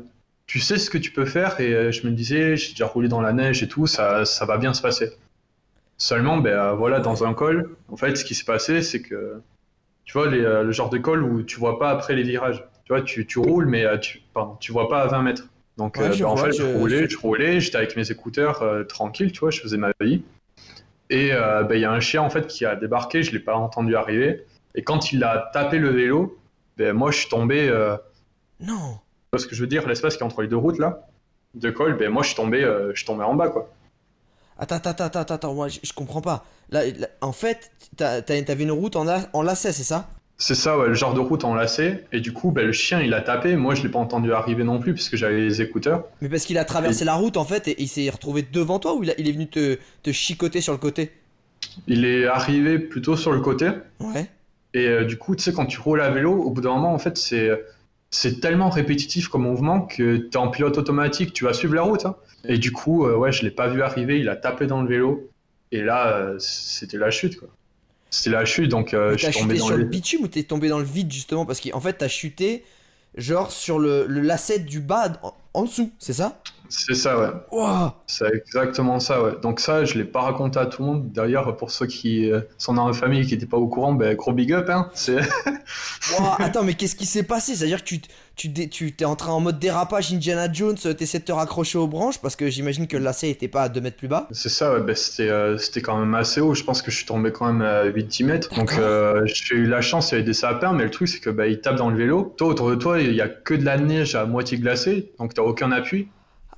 tu sais ce que tu peux faire et euh, je me disais, j'ai déjà roulé dans la neige et tout, ça, ça va bien se passer. Seulement, ben euh, voilà, dans un col, en fait, ce qui s'est passé, c'est que tu vois les, euh, le genre de col où tu vois pas après les virages. Tu vois, tu, tu roules, mais tu, pardon, tu vois pas à 20 mètres. Donc, ben, en fait, je, roulais, je roulais, j'étais avec mes écouteurs tranquille, tu vois, je faisais ma vie. Et ben, il y a un chien en fait qui a débarqué, je l'ai pas entendu arriver. Et quand il a tapé le vélo, ben, moi je suis tombé. Non ce que je veux dire, l'espace qui est entre les deux routes là, de col, ben moi je suis tombé, euh, je suis tombé en bas quoi. Attends, attends, attends, attends, moi je, comprends pas. Là, en fait, t'avais une route en, en lacet, c'est ça? C'est ça, ouais, le genre de route en lacet. Et du coup, ben, le chien il a tapé. Moi je l'ai pas entendu arriver non plus puisque j'avais les écouteurs. Mais parce qu'il a traversé la route en fait et, il s'est retrouvé devant toi ou il, il est venu te, te, chicoter sur le côté? Il est arrivé plutôt sur le côté. Ouais. Et euh, du coup, tu sais, quand tu roules à vélo, au bout d'un moment, en fait, c'est c'est tellement répétitif comme mouvement que tu es en pilote automatique, tu vas suivre la route. Hein. Et du coup, euh, ouais, je l'ai pas vu arriver, il a tapé dans le vélo. Et là, euh, c'était la chute, quoi. C'était la chute, donc euh, je suis tombé dans sur le bitume ou t'es tombé dans le vide, justement? Parce qu'en fait, t'as chuté, genre, sur le, le lacet du bas, en dessous, c'est ça? C'est ça, ouais. C'est exactement ça, ouais. Donc ça, je l'ai pas raconté à tout le monde. D'ailleurs, pour ceux qui euh, sont dans la famille et qui n'étaient pas au courant, ben, gros big up, hein. Attends, mais qu'est-ce qui s'est passé? C'est-à-dire que tu, tu, tu t'es entré en mode dérapage Indiana Jones, t'essaies de te raccrocher aux branches parce que j'imagine que le lacet était pas à 2 mètres plus bas. C'est ça, ouais. Ben, c'était, euh, quand même assez haut. Je pense que je suis tombé quand même à 8-10 mètres. Donc euh, j'ai eu la chance, il y avait des sapins, mais le truc, c'est que ben, il tape dans le vélo. Toi, autour de toi, il y a que de la neige à moitié glacée, donc t'as aucun appui.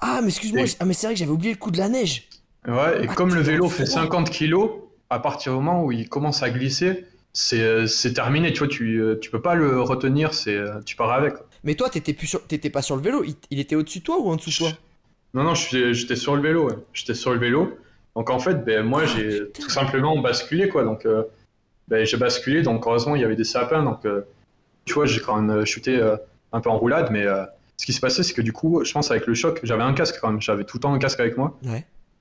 Ah, mais excuse-moi, ah, mais c'est vrai que j'avais oublié le coup de la neige. Ouais, et ah, comme le vélo fait 50 kilos, à partir du moment où il commence à glisser, c'est euh, terminé, tu vois, tu, euh, tu peux pas le retenir, euh, tu pars avec. Mais toi, t'étais pas sur le vélo, il, était au-dessus de toi ou en dessous de toi? Non, non, j'étais sur le vélo, ouais. j'étais sur le vélo. Donc en fait, ben, moi, ah, j'ai tout simplement basculé, quoi. Donc ben, j'ai basculé, donc heureusement, il y avait des sapins, donc tu vois, j'ai quand même chuté un peu en roulade, mais ce qui s'est passé, c'est que du coup, je pense avec le choc, j'avais un casque quand même, j'avais tout le temps un casque avec moi.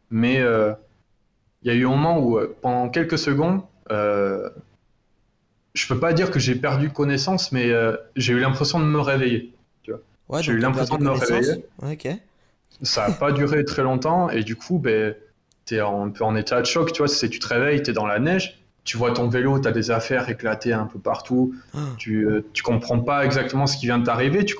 Mais il y a eu un moment où, pendant quelques secondes, je peux pas dire que j'ai perdu connaissance, mais j'ai eu l'impression de me réveiller. j'ai eu l'impression de me réveiller. Ça n'a pas duré très longtemps, et du coup, ben, tu es un peu en état de choc, tu vois, c'est tu te réveilles, tu es dans la neige, tu vois ton vélo, tu as des affaires éclatées un peu partout, ah. tu, euh, tu comprends pas exactement ce qui vient de t'arriver, tu,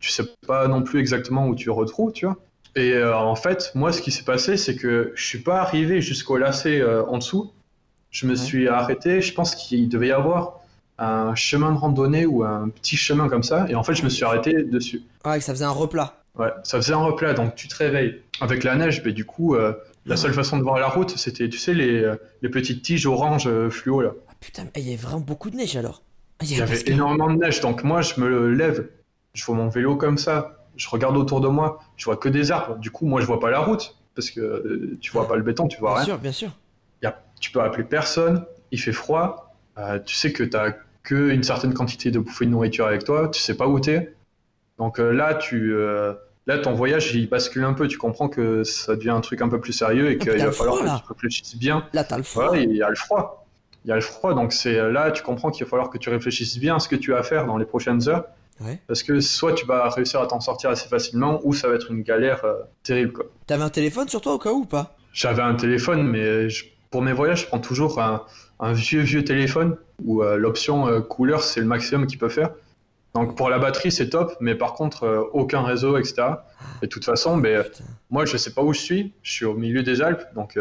tu sais pas non plus exactement où tu retrouves, tu vois. Et euh, en fait, moi, ce qui s'est passé, c'est que je suis pas arrivé jusqu'au lacet euh, en dessous. Je me suis arrêté, je pense qu'il devait y avoir un chemin de randonnée ou un petit chemin comme ça, et en fait, je me suis arrêté dessus. Ah, et ça faisait un replat. Ouais, ça faisait un replat, donc tu te réveilles. Avec la neige, mais du coup, la seule façon de voir la route, c'était, tu sais, les, euh, les petites tiges orange euh, fluo là. Ah, putain, il y avait vraiment beaucoup de neige alors. Ah, il y, avait énormément de neige, donc moi je me lève, je vois mon vélo comme ça, je regarde autour de moi, je vois que des arbres. Du coup, moi je vois pas la route parce que euh, tu vois pas le béton, tu vois bien rien. Sûr, bien sûr. Y a, tu peux appeler personne, il fait froid, tu sais que tu as qu'une certaine quantité de bouffées de nourriture avec toi, tu sais pas où t'es. Donc là, tu là, ton voyage, il bascule un peu. Tu comprends que ça devient un truc un peu plus sérieux et qu'il va falloir que tu réfléchisses bien. Là, t'as le froid. il y a le froid. Il y a le froid. Donc, c'est là, tu comprends qu'il va falloir que tu réfléchisses bien à ce que tu vas faire dans les prochaines heures. Parce que soit tu vas réussir à t'en sortir assez facilement, ou ça va être une galère euh, terrible. Quoi. T'avais un téléphone sur toi au cas où ou pas? J'avais un téléphone, mais pour mes voyages, je prends toujours un, vieux, vieux téléphone où euh, l'option euh, couleur, c'est le maximum qu'il peut faire. Donc pour la batterie, c'est top, mais par contre, aucun réseau, etc. Et de toute façon, ben, moi, je sais pas où je suis. Je suis au milieu des Alpes, donc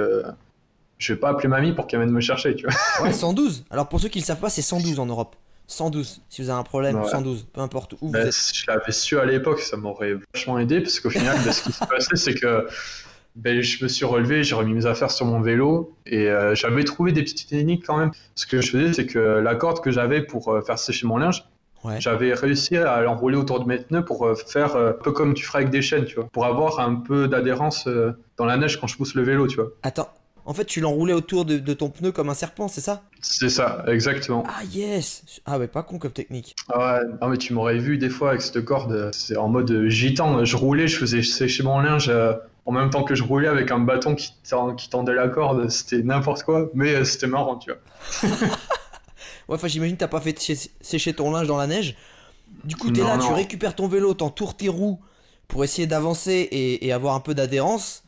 je vais pas appeler mamie pour qu'elle vienne me chercher, tu vois. Ouais, 112. Alors pour ceux qui le savent pas, c'est 112 en Europe. 112. Si vous avez un problème, 112. Peu importe où vous êtes. Je l'avais su à l'époque, ça m'aurait vachement aidé, parce qu'au final, ben, ce qui s'est passé, c'est que ben, je me suis relevé, j'ai remis mes affaires sur mon vélo et euh, j'avais trouvé des petites techniques quand même. Ce que je faisais, c'est que la corde que j'avais pour faire sécher mon linge, j'avais réussi à l'enrouler autour de mes pneus pour euh, faire euh, un peu comme tu ferais avec des chaînes, tu vois, pour avoir un peu d'adhérence euh, dans la neige quand je pousse le vélo, tu vois. Attends, en fait, tu l'enroulais autour de, ton pneu comme un serpent, c'est ça C'est ça, exactement. Ah yes Ah ouais, pas con comme technique. Ah ouais, non mais tu m'aurais vu des fois avec cette corde, c'est en mode gitan. Je roulais, je faisais sécher mon linge en même temps que je roulais avec un bâton qui, qui tendait la corde. C'était n'importe quoi, mais c'était marrant, tu vois. Ouais, enfin, j'imagine que t'as pas fait sécher ton linge dans la neige. Du coup, t'es là, tu récupères ton vélo, t'entoures tes roues pour essayer d'avancer et, avoir un peu d'adhérence.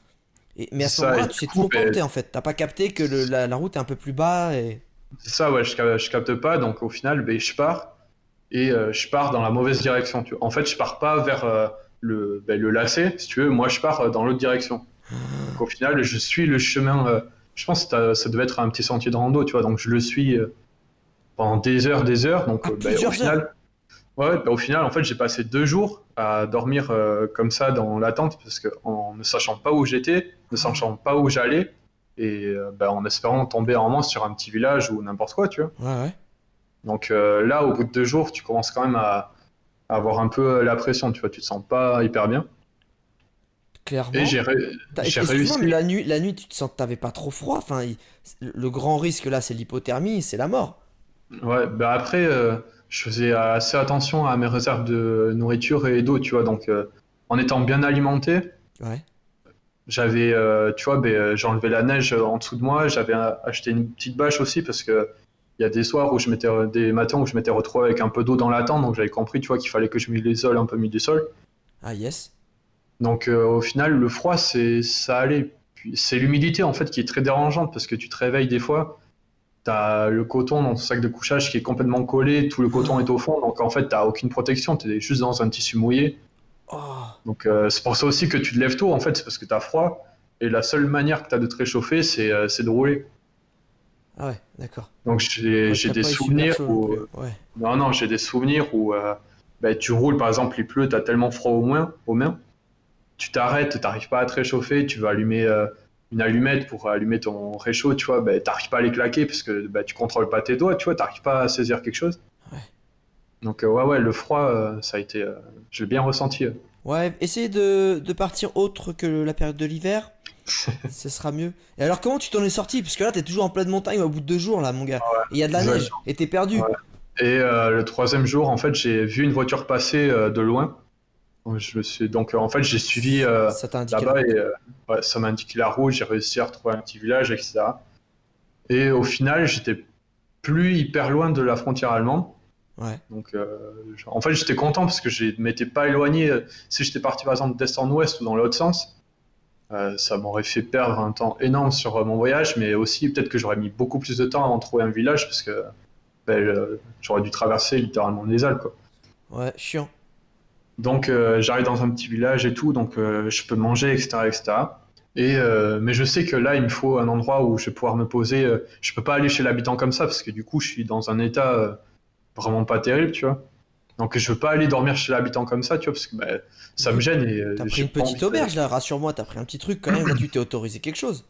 Mais à ce moment-là, tu sais toujours où t'es en fait. T'as pas capté que la, route est un peu plus bas. Et... C'est ça, ouais, je, capte pas. Donc au final, ben, je pars et euh, je pars dans la mauvaise direction. Tu En fait, je pars pas vers euh, le, ben, le lacet, si tu veux. Moi, je pars euh, dans l'autre direction. Donc au final, je suis le chemin. je pense que ça devait être un petit sentier de rando, tu vois. Donc je le suis pendant des heures, des heures. Donc, ah, bah, au final, ouais, bah, au final, en fait, j'ai passé deux jours à dormir euh, comme ça dans l'attente parce que en ne sachant pas où j'étais, ne sachant pas où j'allais, et euh, bah, en espérant tomber en moment sur un petit village ou n'importe quoi, tu vois. Ouais, ouais. Donc euh, là, au bout de deux jours, tu commences quand même à, avoir un peu la pression, tu vois, tu te sens pas hyper bien. Clairement. Et j'ai, réussi. La nuit, la nuit, tu te sens, t'avais pas trop froid. Enfin, le grand risque là, c'est l'hypothermie, c'est la mort. Ouais, bah après, euh, je faisais assez attention à mes réserves de nourriture et d'eau, tu vois. Donc, euh, en étant bien alimenté, ouais. j'avais, euh, tu vois, ben, j'enlevais la neige en dessous de moi. J'avais acheté une petite bâche aussi parce que il y a des soirs où je m'étais, des matins où je m'étais retrouvé avec un peu d'eau dans la tente. Donc, j'avais compris, tu vois, qu'il fallait que je m'isole un peu mis du sol. Ah, yes. Donc, au final, le froid, c'est, ça allait. c'est l'humidité, en fait, qui est très dérangeante parce que tu te réveilles des fois T'as le coton dans ton sac de couchage qui est complètement collé, tout le coton est au fond, donc en fait t'as aucune protection, t'es juste dans un tissu mouillé. Oh. Donc euh, c'est pour ça aussi que tu te lèves tôt en fait, c'est parce que t'as froid, et la seule manière que t'as de te réchauffer c'est euh, de rouler. Ah ouais, d'accord. Donc j'ai des souvenirs où... Non, non, j'ai des souvenirs où bah, tu roules par exemple, il pleut, t'as tellement froid aux mains, aux mains tu t'arrêtes, t'arrives pas à te réchauffer, tu vas allumer euh, une allumette pour allumer ton réchaud, tu vois, bah, t'arrives pas à les claquer parce que bah, tu contrôles pas tes doigts, tu vois, t'arrives pas à saisir quelque chose. Ouais. Donc, euh, ouais, ouais, le froid, euh, ça a été. Euh, je l'ai bien ressenti. Ouais, essayez de, de, partir autre que la période de l'hiver. ce sera mieux. Et alors, comment tu t'en es sorti? Parce que là, t'es toujours en pleine montagne au bout de deux jours, là, mon gars. Il y a de la neige et t'es perdu. Et le troisième jour, en fait, j'ai vu une voiture passer de loin. Je me suis... Donc, en fait, j'ai suivi là-bas et ça m'a indiqué la route. J'ai réussi à retrouver un petit village, etc. Et au final, j'étais plus hyper loin de la frontière allemande. Ouais. Donc, euh, en fait, j'étais content parce que je ne m'étais pas éloigné. Si j'étais parti par exemple d'est en ouest ou dans l'autre sens, euh, ça m'aurait fait perdre un temps énorme sur euh, mon voyage, mais aussi peut-être que j'aurais mis beaucoup plus de temps avant de trouver un village parce que ben, j'aurais dû traverser littéralement les Alpes. Quoi. Ouais, chiant. Donc, j'arrive dans un petit village et tout, donc je peux manger, etc. etc. Et, euh, mais je sais que là, il me faut un endroit où je vais pouvoir me poser. Euh, je peux pas aller chez l'habitant comme ça parce que du coup, je suis dans un état euh, vraiment pas terrible, tu vois. Donc je veux pas aller dormir chez l'habitant comme ça, tu vois, parce que bah, ça me gêne. Et, t'as pris une petite auberge là, rassure-moi, t'as pris un petit truc quand même, là tu t'es autorisé quelque chose.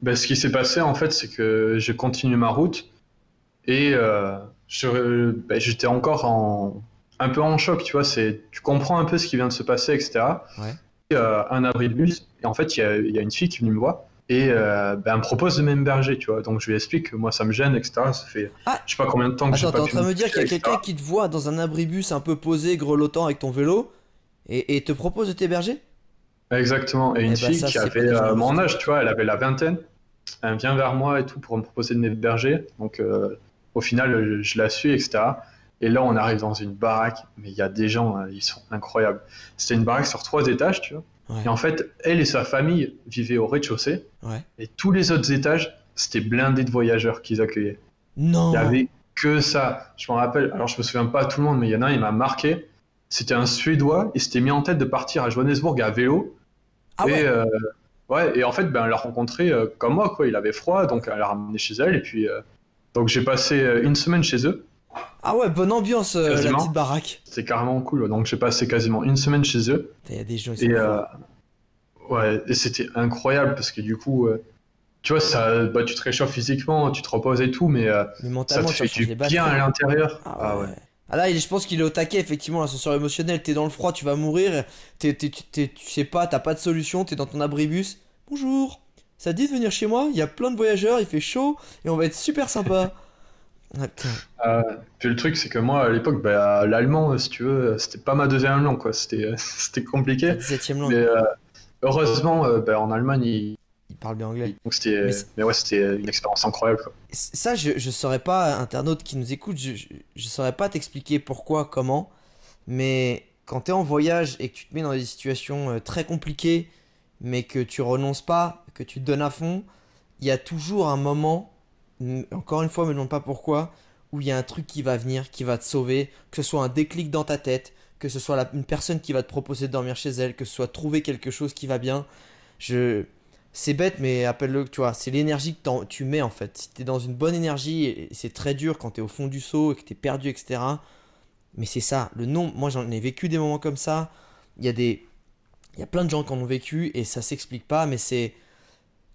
Ben, ce qui s'est passé en fait, c'est que j'ai continué ma route et je, ben, j'étais encore en, un peu en choc, tu vois. C'est, tu comprends un peu ce qui vient de se passer, etc. Ouais. Euh, un abri de bus. Et en fait, il y, a, une fille qui vient me voir et euh, ben, elle me propose de m'héberger, tu vois. Donc je lui explique que moi ça me gêne, etc. Ça fait ah, je sais pas combien de temps que j'ai pas t'es en train de me dire qu'il y a quelqu'un qui te voit dans un abribus un peu posé, grelottant avec ton vélo et, te propose de t'héberger? Exactement. Et, une eh ben, fille qui avait euh, mon âge, tu vois, elle avait la vingtaine. Elle vient vers moi et tout pour me proposer de m'héberger. Donc au final, je la suis, etc. Et là, on arrive dans une baraque, mais il y a des gens, hein, ils sont incroyables. C'était une baraque sur trois étages, tu vois. Et en fait, elle et sa famille vivaient au rez-de-chaussée. Et tous les autres étages, c'était blindé de voyageurs qu'ils accueillaient. Non. Il y avait que ça. Je me rappelle, alors je me souviens pas tout le monde, mais il y en a un, il m'a marqué. C'était un Suédois, il s'était mis en tête de partir à Johannesburg à vélo. Ah et, ouais. Euh, ouais. et en fait, ben, elle l'a rencontré euh, comme moi, quoi. Il avait froid, donc elle l'a ramené chez elle. Et puis, euh, donc j'ai passé une semaine chez eux. Ah ouais, bonne ambiance, euh, la petite baraque. C'est carrément cool. Donc j'ai passé quasiment une semaine chez eux. Il y a des gens et, euh, ouais, et c'était incroyable parce que du coup, euh, tu vois, ça, bah, tu te réchauffes physiquement, tu te reposes et tout, mais, ça te fait du bien à l'intérieur. Ah, ah ouais. Ah là, je pense qu'il est au taquet, effectivement, l'ascenseur émotionnel. T'es dans le froid, tu vas mourir. tu sais pas, t'as pas de solution, t'es dans ton abribus. Bonjour, ça te dit de venir chez moi? Il y a plein de voyageurs, il fait chaud et on va être super sympa. Euh, puis le truc, c'est que moi, à l'époque, bah, l'allemand, si tu veux, c'était pas ma deuxième langue, quoi. C'était, c'était compliqué. langue. Mais euh, heureusement, euh, bah, en Allemagne, il... il parle bien anglais. Donc c'était, mais, ouais, c'était une expérience incroyable. Quoi. Ça, je, je saurais pas, internaute qui nous écoute, je, je, saurais pas t'expliquer pourquoi, comment, mais quand tu es en voyage et que tu te mets dans des situations très compliquées, mais que tu renonces pas, que tu te donnes à fond, il y a toujours un moment encore une fois, me demande pas pourquoi, où il y a un truc qui va venir, qui va te sauver, que ce soit un déclic dans ta tête, que ce soit une personne qui va te proposer de dormir chez elle, que ce soit trouver quelque chose qui va bien. Je... C'est bête, mais appelle-le, tu vois, c'est l'énergie que tu mets en fait. Si tu es dans une bonne énergie, c'est très dur quand tu es au fond du seau et que tu es perdu, etc. Mais c'est ça, le nom, moi j'en ai vécu des moments comme ça. Il y a des. Il y a plein de gens qui en ont vécu et ça s'explique pas, mais c'est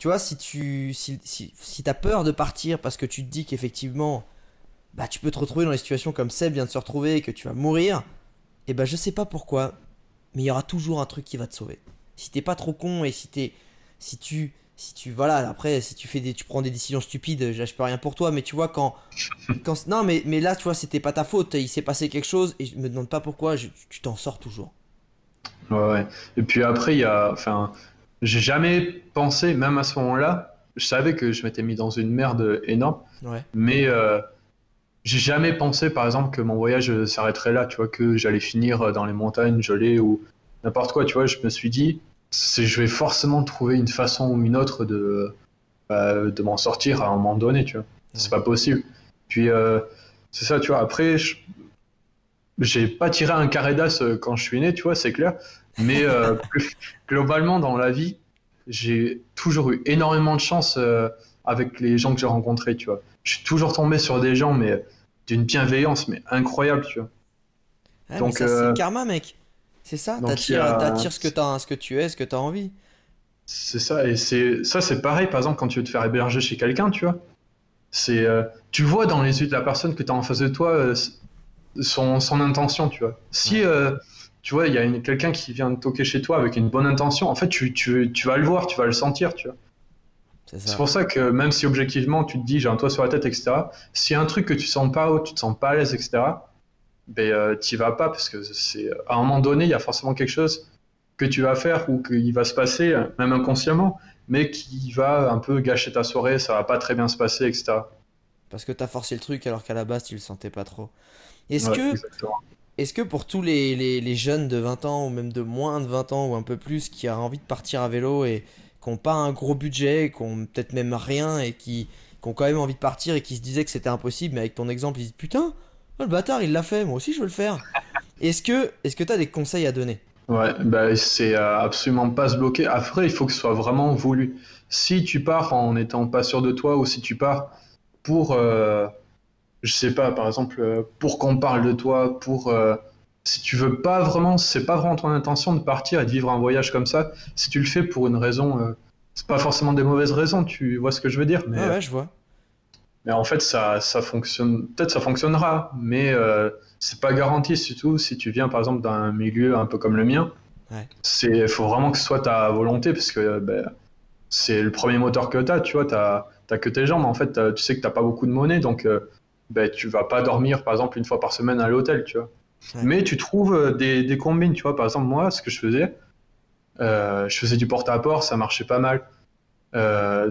tu vois, si tu si, si, as peur de partir parce que tu te dis qu'effectivement, bah, tu peux te retrouver dans des situations comme Seb vient de se retrouver et que tu vas mourir, et eh bah, je sais pas pourquoi, mais il y aura toujours un truc qui va te sauver. Si t'es pas trop con et si t'es. Si tu. Si tu. Voilà, après, si tu fais des. Tu prends des décisions stupides, je peux rien pour toi, mais tu vois, quand. quand non, mais, mais là, tu vois, c'était pas ta faute, il s'est passé quelque chose et je me demande pas pourquoi, tu t'en sors toujours. Ouais, ouais. Et puis après, il y a. Enfin j'ai jamais pensé, même à ce moment-là, je savais que je m'étais mis dans une merde énorme, mais euh, j'ai jamais pensé, par exemple, que mon voyage s'arrêterait là, tu vois, que j'allais finir dans les montagnes gelées ou n'importe quoi, tu vois. Je me suis dit, je vais forcément trouver une façon ou une autre de, bah, de m'en sortir à un moment donné, tu vois. C'est pas possible. Puis, euh, c'est ça, tu vois. Après, j'ai pas tiré un carré d'as quand je suis né, tu vois, c'est clair. Mais euh, globalement, dans la vie, j'ai toujours eu énormément de chance euh, avec les gens que j'ai rencontrés, tu vois. Je suis toujours tombé sur des gens, mais d'une bienveillance, mais incroyable, tu vois. Donc, c'est euh, le karma, mec. C'est ça, t'attires ce, que ce que tu es, ce que tu as envie. C'est ça, et c'est ça, c'est pareil, par exemple, quand tu veux te faire héberger chez quelqu'un, tu vois. C'est, tu vois dans les yeux de la personne que tu as en face de toi son, son, intention, tu vois. Si tu vois, il y a quelqu'un qui vient toquer chez toi avec une bonne intention, en fait, tu, tu, tu, vas le voir, tu vas le sentir, tu vois. C'est pour ça que même si objectivement tu te dis j'ai un toit sur la tête, etc., s'il y a un truc que tu sens pas haut, tu te sens pas à l'aise, etc., ben, euh, vas pas parce que c'est à un moment donné, il y a forcément quelque chose que tu vas faire ou qu'il va se passer, même inconsciemment, mais qui va un peu gâcher ta soirée, ça va pas très bien se passer, etc. Parce que tu as forcé le truc alors qu'à la base tu le sentais pas trop. Est-ce que, est que pour tous les, les, les, jeunes de 20 ans ou même de moins de 20 ans ou un peu plus qui ont envie de partir à vélo et qui n'ont pas un gros budget, qui ont peut-être même rien et qui, qui, ont quand même envie de partir et qui se disaient que c'était impossible, mais avec ton exemple, ils disent putain, oh, le bâtard il l'a fait, moi aussi je veux le faire. Est-ce que est-ce que tu as des conseils à donner? Ouais, bah c'est euh, absolument pas se bloquer. Après, il faut que ce soit vraiment voulu. Si tu pars en n'étant pas sûr de toi ou si tu pars pour, euh, je sais pas, par exemple, euh, pour qu'on parle de toi, pour si tu veux pas vraiment, c'est pas vraiment ton intention de partir et de vivre un voyage comme ça. Si tu le fais pour une raison, c'est pas forcément des mauvaises raisons. Tu vois ce que je veux dire mais, ouais, je vois. Mais en fait, ça, ça fonctionne. Peut-être ça fonctionnera, mais c'est pas garanti, surtout si tu viens par exemple d'un milieu un peu comme le mien. C'est, faut vraiment que ce soit ta volonté parce que ben, c'est le premier moteur que tu as, tu vois, tu n'as que tes jambes. En fait, tu sais que tu n'as pas beaucoup de monnaie, donc euh, ben, tu vas pas dormir par exemple une fois par semaine à l'hôtel, tu vois. Mais tu trouves euh, des, des, combines, tu vois. Par exemple, moi, ce que je faisais, euh, je faisais du porte-à-porte, ça marchait pas mal.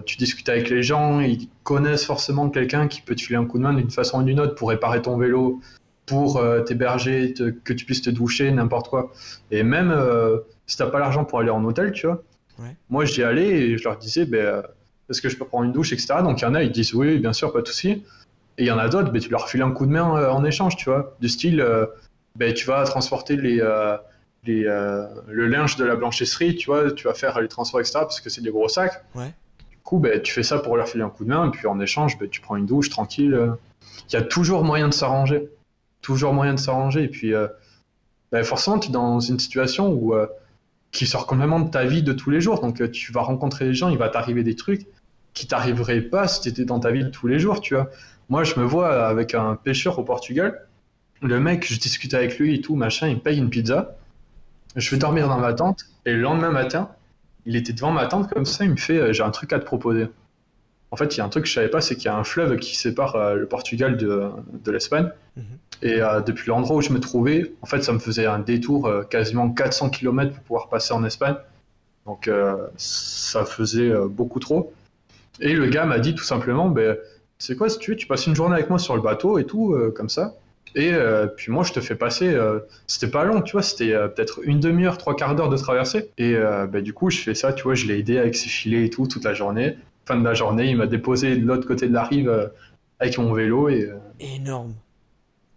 tu discutes avec les gens, ils connaissent forcément quelqu'un qui peut te filer un coup de main d'une façon ou d'une autre pour réparer ton vélo, pour euh, t'héberger, que tu puisses te doucher, n'importe quoi. Et même euh, si t'as pas l'argent pour aller en hôtel, tu vois, moi j'y allais et je leur disais, ben, euh, est-ce que je peux prendre une douche, etc. Donc il y en a, ils disent oui, bien sûr, pas de souci. Et il y en a d'autres, ben, tu leur files un coup de main en échange, tu vois, du style, ben, tu vas transporter les, les, le linge de la blanchisserie, tu vois, tu vas faire les transports, etc. parce que c'est des gros sacs. Du coup, ben, tu fais ça pour leur filer un coup de main, et puis en échange, ben, tu prends une douche tranquille. Il y a toujours moyen de s'arranger toujours moyen de s'arranger. Et puis, euh, bah, forcément, tu es dans une situation où, euh, qui sort complètement de ta vie de tous les jours. Donc, euh, tu vas rencontrer des gens, il va t'arriver des trucs qui t'arriveraient pas si tu étais dans ta vie de tous les jours, tu vois. Moi, je me vois avec un pêcheur au Portugal. Le mec, je discute avec lui et tout, machin, il me paye une pizza. Je vais dormir dans ma tente. Et le lendemain matin, il était devant ma tente comme ça, il me fait J'ai un truc à te proposer. En fait, il y a un truc que je savais pas, c'est qu'il y a un fleuve qui sépare le Portugal de, de l'Espagne. Mhm. Et euh, depuis l'endroit où je me trouvais, en fait, ça me faisait un détour euh, quasiment 400 km pour pouvoir passer en Espagne. Donc, euh, ça faisait beaucoup trop. Et le gars m'a dit tout simplement, ben, c'est quoi, si tu veux, tu passes une journée avec moi sur le bateau et tout, comme ça. Et puis moi, je te fais passer. c'était pas long, tu vois, c'était peut-être une demi-heure, trois quarts d'heure de traversée. Et ben, du coup, je fais ça, tu vois, je l'ai aidé avec ses filets et tout toute la journée. Fin de la journée, il m'a déposé de l'autre côté de la rive avec mon vélo et. Énorme.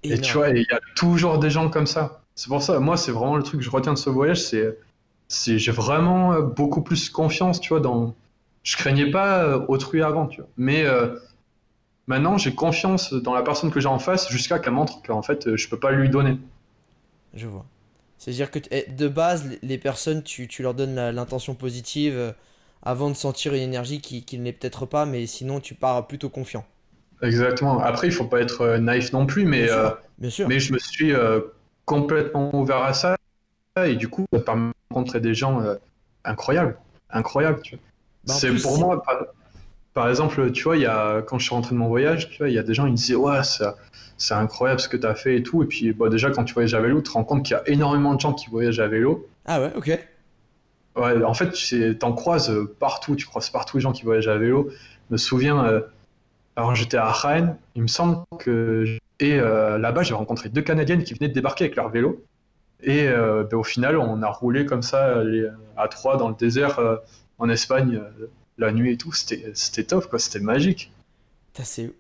Et tu vois, il y a toujours des gens comme ça. C'est pour ça, moi, c'est vraiment le truc que je retiens de ce voyage, c'est, j'ai vraiment euh, beaucoup plus confiance, tu vois, dans. Je craignais pas euh, autrui avant, tu vois. Mais euh, maintenant, j'ai confiance dans la personne que j'ai en face jusqu'à qu'elle montre qu'en fait, je peux pas lui donner. Je vois. C'est-à-dire que eh, de base, les personnes, tu, tu leur donnes l'intention positive avant de sentir une énergie qui, qui ne l'est peut-être pas, mais sinon, tu pars plutôt confiant. Exactement. Après, il faut pas être euh, naïf non plus, mais, euh, mais je me suis euh, complètement ouvert à ça. Et du coup, ça permet de rencontrer des gens incroyables. Incroyables, tu vois. Bah, c'est pour moi, par, exemple, tu vois, il y a, quand je suis rentré de mon voyage, tu vois, il y a des gens, ils disaient, ouais, c'est incroyable ce que tu as fait et tout. Et puis, bah, déjà, quand tu voyages à vélo, tu te rends compte qu'il y a énormément de gens qui voyagent à vélo. Ah ouais, ok. Ouais, en fait, tu en croises partout, tu croises partout les gens qui voyagent à vélo. Je me souviens, alors j'étais à Rennes, il me semble que et euh, là-bas j'ai rencontré deux Canadiennes qui venaient de débarquer avec leur vélo. Et euh, ben, au final, on a roulé comme ça à trois dans le désert euh, en Espagne la nuit et tout. C'était top, quoi. C'était magique.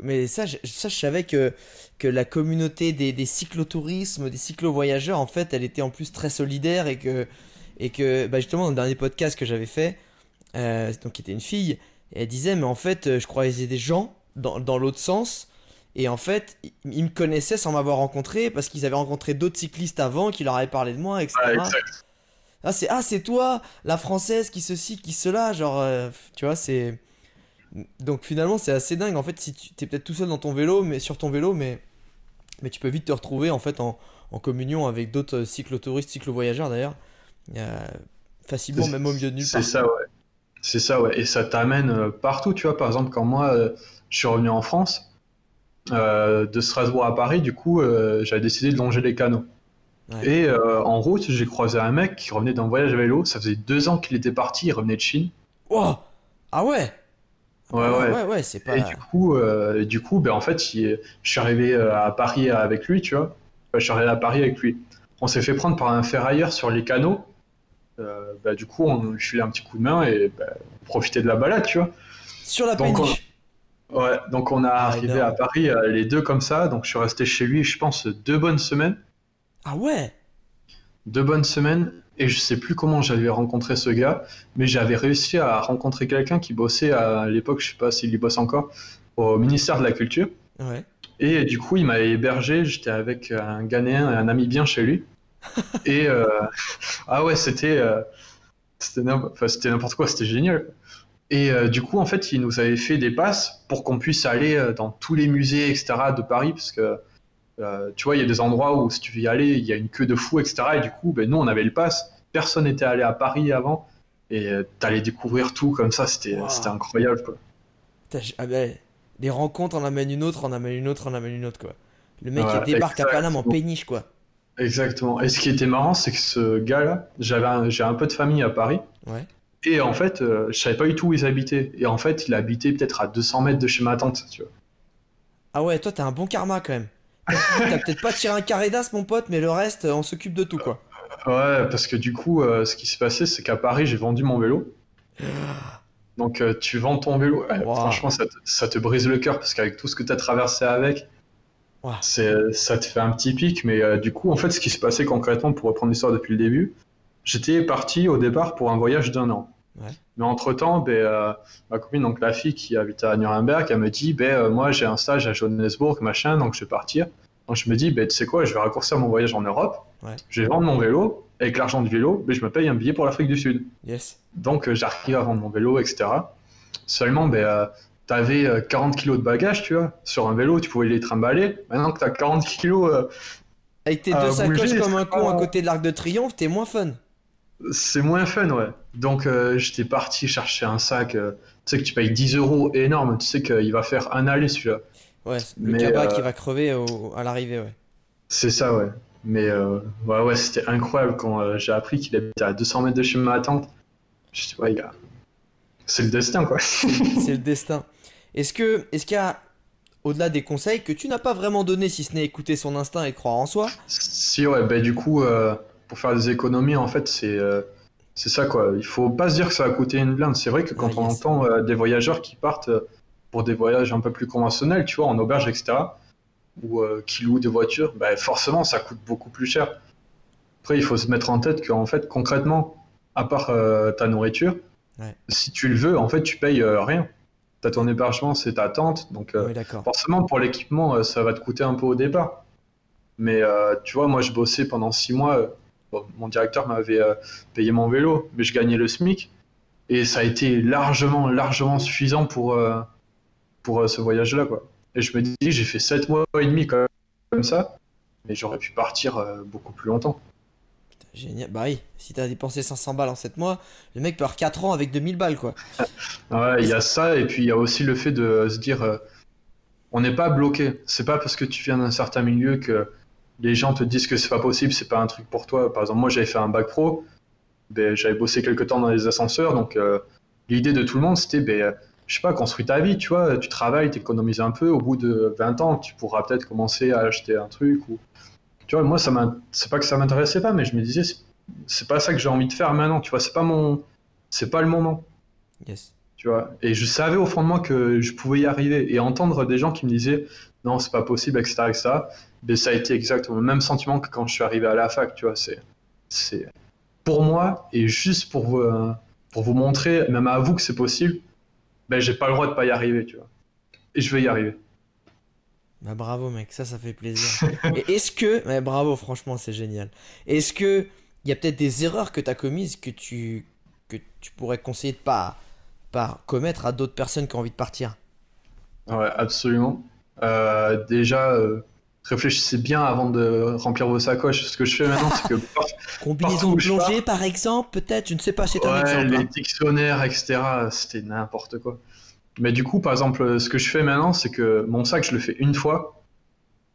Mais ça, je, ça, je savais que, que la communauté des, des cyclotourismes, des cyclo-voyageurs, en fait, elle était en plus très solidaire et que, et que bah, justement, dans le dernier podcast que j'avais fait, donc qui était une fille, elle disait, mais en fait, je croisais des gens dans, l'autre sens. Et en fait, ils me connaissaient sans m'avoir rencontré parce qu'ils avaient rencontré d'autres cyclistes avant qui leur avaient parlé de moi, etc. Ah, c'est ah, c'est toi, la française qui ceci, qui cela, genre, euh, tu vois, c'est. Donc finalement, c'est assez dingue. En fait, si tu es peut-être tout seul dans ton vélo, mais sur ton vélo, mais, mais tu peux vite te retrouver en fait en, en communion avec d'autres cyclotouristes, cyclo-voyageurs d'ailleurs. facilement, même au milieu de nulle part. C'est ça, ouais. C'est ça, ouais. Et ça t'amène partout, tu vois. Par exemple, quand moi, je suis revenu en France, de Strasbourg à Paris, du coup, j'avais décidé de longer les canaux. Et en route, j'ai croisé un mec qui revenait d'un voyage à vélo. Ça faisait deux ans qu'il était parti, il revenait de Chine. Oh Ah ouais Ouais, ouais, ouais, ouais c'est pas. Et du coup, euh, du coup ben, en fait, je suis arrivé euh, à Paris avec lui, tu vois. je suis arrivé à Paris avec lui. On s'est fait prendre par un ferrailleur sur les canaux. Euh, bah, du coup, on lui filait un petit coup de main et on profitait de la balade, tu vois. Sur la péniche Ouais, donc on a ah, arrivé à Paris les deux comme ça. Donc je suis resté chez lui, je pense, deux bonnes semaines. Ah ouais? Deux bonnes semaines et je sais plus comment j'avais rencontré ce gars, mais j'avais réussi à rencontrer quelqu'un qui bossait à, l'époque, je sais pas s'il y bosse encore, au ministère de la Culture. Ouais. Et du coup, il m'a hébergé, j'étais avec un Ghanéen et un ami bien chez lui. et euh, ah ouais, c'était euh, c'était n'importe quoi, c'était génial. Et euh, du coup, en fait, il nous avait fait des passes pour qu'on puisse aller dans tous les musées, etc. de Paris, parce que euh, tu vois, il y a des endroits où si tu veux y aller, il y a une queue de fou, etc. Et du coup, ben, nous, on avait le pass. Personne n'était allé à Paris avant. Et euh, t'allais découvrir tout comme ça. C'était incroyable, quoi. Ah ben, des rencontres en amènent une autre, en amène une autre, en amène une autre, quoi. Le mec qui débarque à Paname en péniche, quoi. Exactement. Et ce qui était marrant, c'est que ce gars-là, j'avais j'ai un peu de famille à Paris. Ouais. Et en fait, euh, je savais pas du tout où ils habitaient. Et en fait, il habitait peut-être à 200 mètres de chez ma tante, tu vois. Ah ouais, toi, t'as un bon karma quand même. T'as peut-être pas tiré un carré d'as, mon pote, mais le reste, on s'occupe de tout, quoi. Ouais, parce que du coup, euh, ce qui s'est passé, c'est qu'à Paris, j'ai vendu mon vélo. Donc, euh, tu vends ton vélo. Franchement, ça te, brise le cœur parce qu'avec tout ce que tu as traversé avec, c'est, ça te fait un petit pic. Mais euh, du coup, en fait, ce qui s'est passé concrètement, pour reprendre l'histoire depuis le début, j'étais parti au départ pour un voyage d'un an. Mais entre-temps, ben, ma copine, donc la fille qui habite à Nuremberg, elle me dit ben, Moi, j'ai un stage à Johannesburg, machin, donc je vais partir. Donc je me dis, ben, tu sais quoi, je vais raccourcir mon voyage en Europe, je vais vendre mon vélo, avec l'argent du vélo, ben, je me paye un billet pour l'Afrique du Sud. Yes. Donc euh, j'arrive à vendre mon vélo, etc. Seulement, ben, euh, tu avais 40 kilos de bagages, tu vois, sur un vélo, tu pouvais les trimballer. Maintenant que tu as 40 kilos. Euh, avec tes deux sacoches comme un con à côté de l'Arc de Triomphe, t'es moins fun. C'est moins fun, ouais. Donc j'étais parti chercher un sac. tu sais que tu payes 10 euros énorme, tu sais qu'il va faire un aller celui-là. Ouais, le cabas qui va crever à l'arrivée, ouais. C'est ça, ouais. Mais euh, ouais, ouais c'était incroyable quand euh, j'ai appris qu'il habitait à 200 mètres de chez ma tante. Je dis, ouais, gars, c'est le destin, quoi. c'est le destin. Est-ce que, est-ce qu'il y a, au-delà des conseils que tu n'as pas vraiment donné, si ce n'est écouter son instinct et croire en soi? Si, ouais, bah du coup, euh, pour faire des économies, en fait, c'est c'est ça, quoi. Il faut pas se dire que ça va coûter une blinde. C'est vrai que quand on entend des voyageurs qui partent pour des voyages un peu plus conventionnels, tu vois, en auberge, etc., ou euh, qui louent des voitures, bah, forcément, ça coûte beaucoup plus cher. Après, il faut se mettre en tête qu'en fait, concrètement, à part euh, ta nourriture, si tu le veux, en fait, tu payes euh, rien. T'as ton hébergement, c'est ta tente, donc forcément, pour l'équipement, ça va te coûter un peu au départ. Mais tu vois, moi, je bossais pendant six mois. Mon directeur m'avait payé mon vélo, mais je gagnais le SMIC. Et ça a été largement, largement suffisant pour, pour ce voyage-là, quoi. Et je me dis, j'ai fait 7 mois et demi comme ça, mais j'aurais pu partir euh, beaucoup plus longtemps. Putain, génial. Bah oui, si t'as dépensé 500 balles en 7 mois, le mec part 4 ans avec 2000 balles, quoi. ouais, il y a ça, et puis il y a aussi le fait de se dire, euh, on n'est pas bloqué. C'est pas parce que tu viens d'un certain milieu que les gens te disent que c'est pas possible, c'est pas un truc pour toi. Par exemple, moi j'avais fait un bac pro, ben, j'avais bossé quelques temps dans les ascenseurs, donc euh, l'idée de tout le monde c'était ben, je sais pas, construis ta vie, tu vois, tu travailles, tu économises un peu, au bout de 20 ans, tu pourras peut-être commencer à acheter un truc tu vois, moi ça c'est pas que ça m'intéressait pas, mais je me disais c'est pas ça que j'ai envie de faire maintenant, tu vois, c'est pas mon c'est pas le moment. Yes. Tu vois, et je savais au fond de moi que je pouvais y arriver et entendre des gens qui me disaient non, c'est pas possible, etc., etc., ça a été exactement le même sentiment que quand je suis arrivé à la fac, tu vois, c'est c'est pour moi et juste pour vous, euh, pour vous montrer, même à vous que c'est possible, ben j'ai pas le droit de pas y arriver, tu vois. Et je vais y arriver. Bah bravo mec, ça ça fait plaisir. Est-ce que, bravo franchement c'est génial. Est-ce que il y a peut-être des erreurs que tu as commises que tu que tu pourrais conseiller de pas pas commettre à d'autres personnes qui ont envie de partir Ouais absolument. Euh, déjà, euh, réfléchissez bien avant de remplir vos sacoches. Ce que je fais maintenant, c'est que. Combinaison de plongée, par exemple, peut-être Je ne sais pas, c'est un exemple. Les hein. dictionnaires, etc., c'était n'importe quoi. Mais du coup, par exemple, ce que je fais maintenant, c'est que mon sac, je le fais une fois,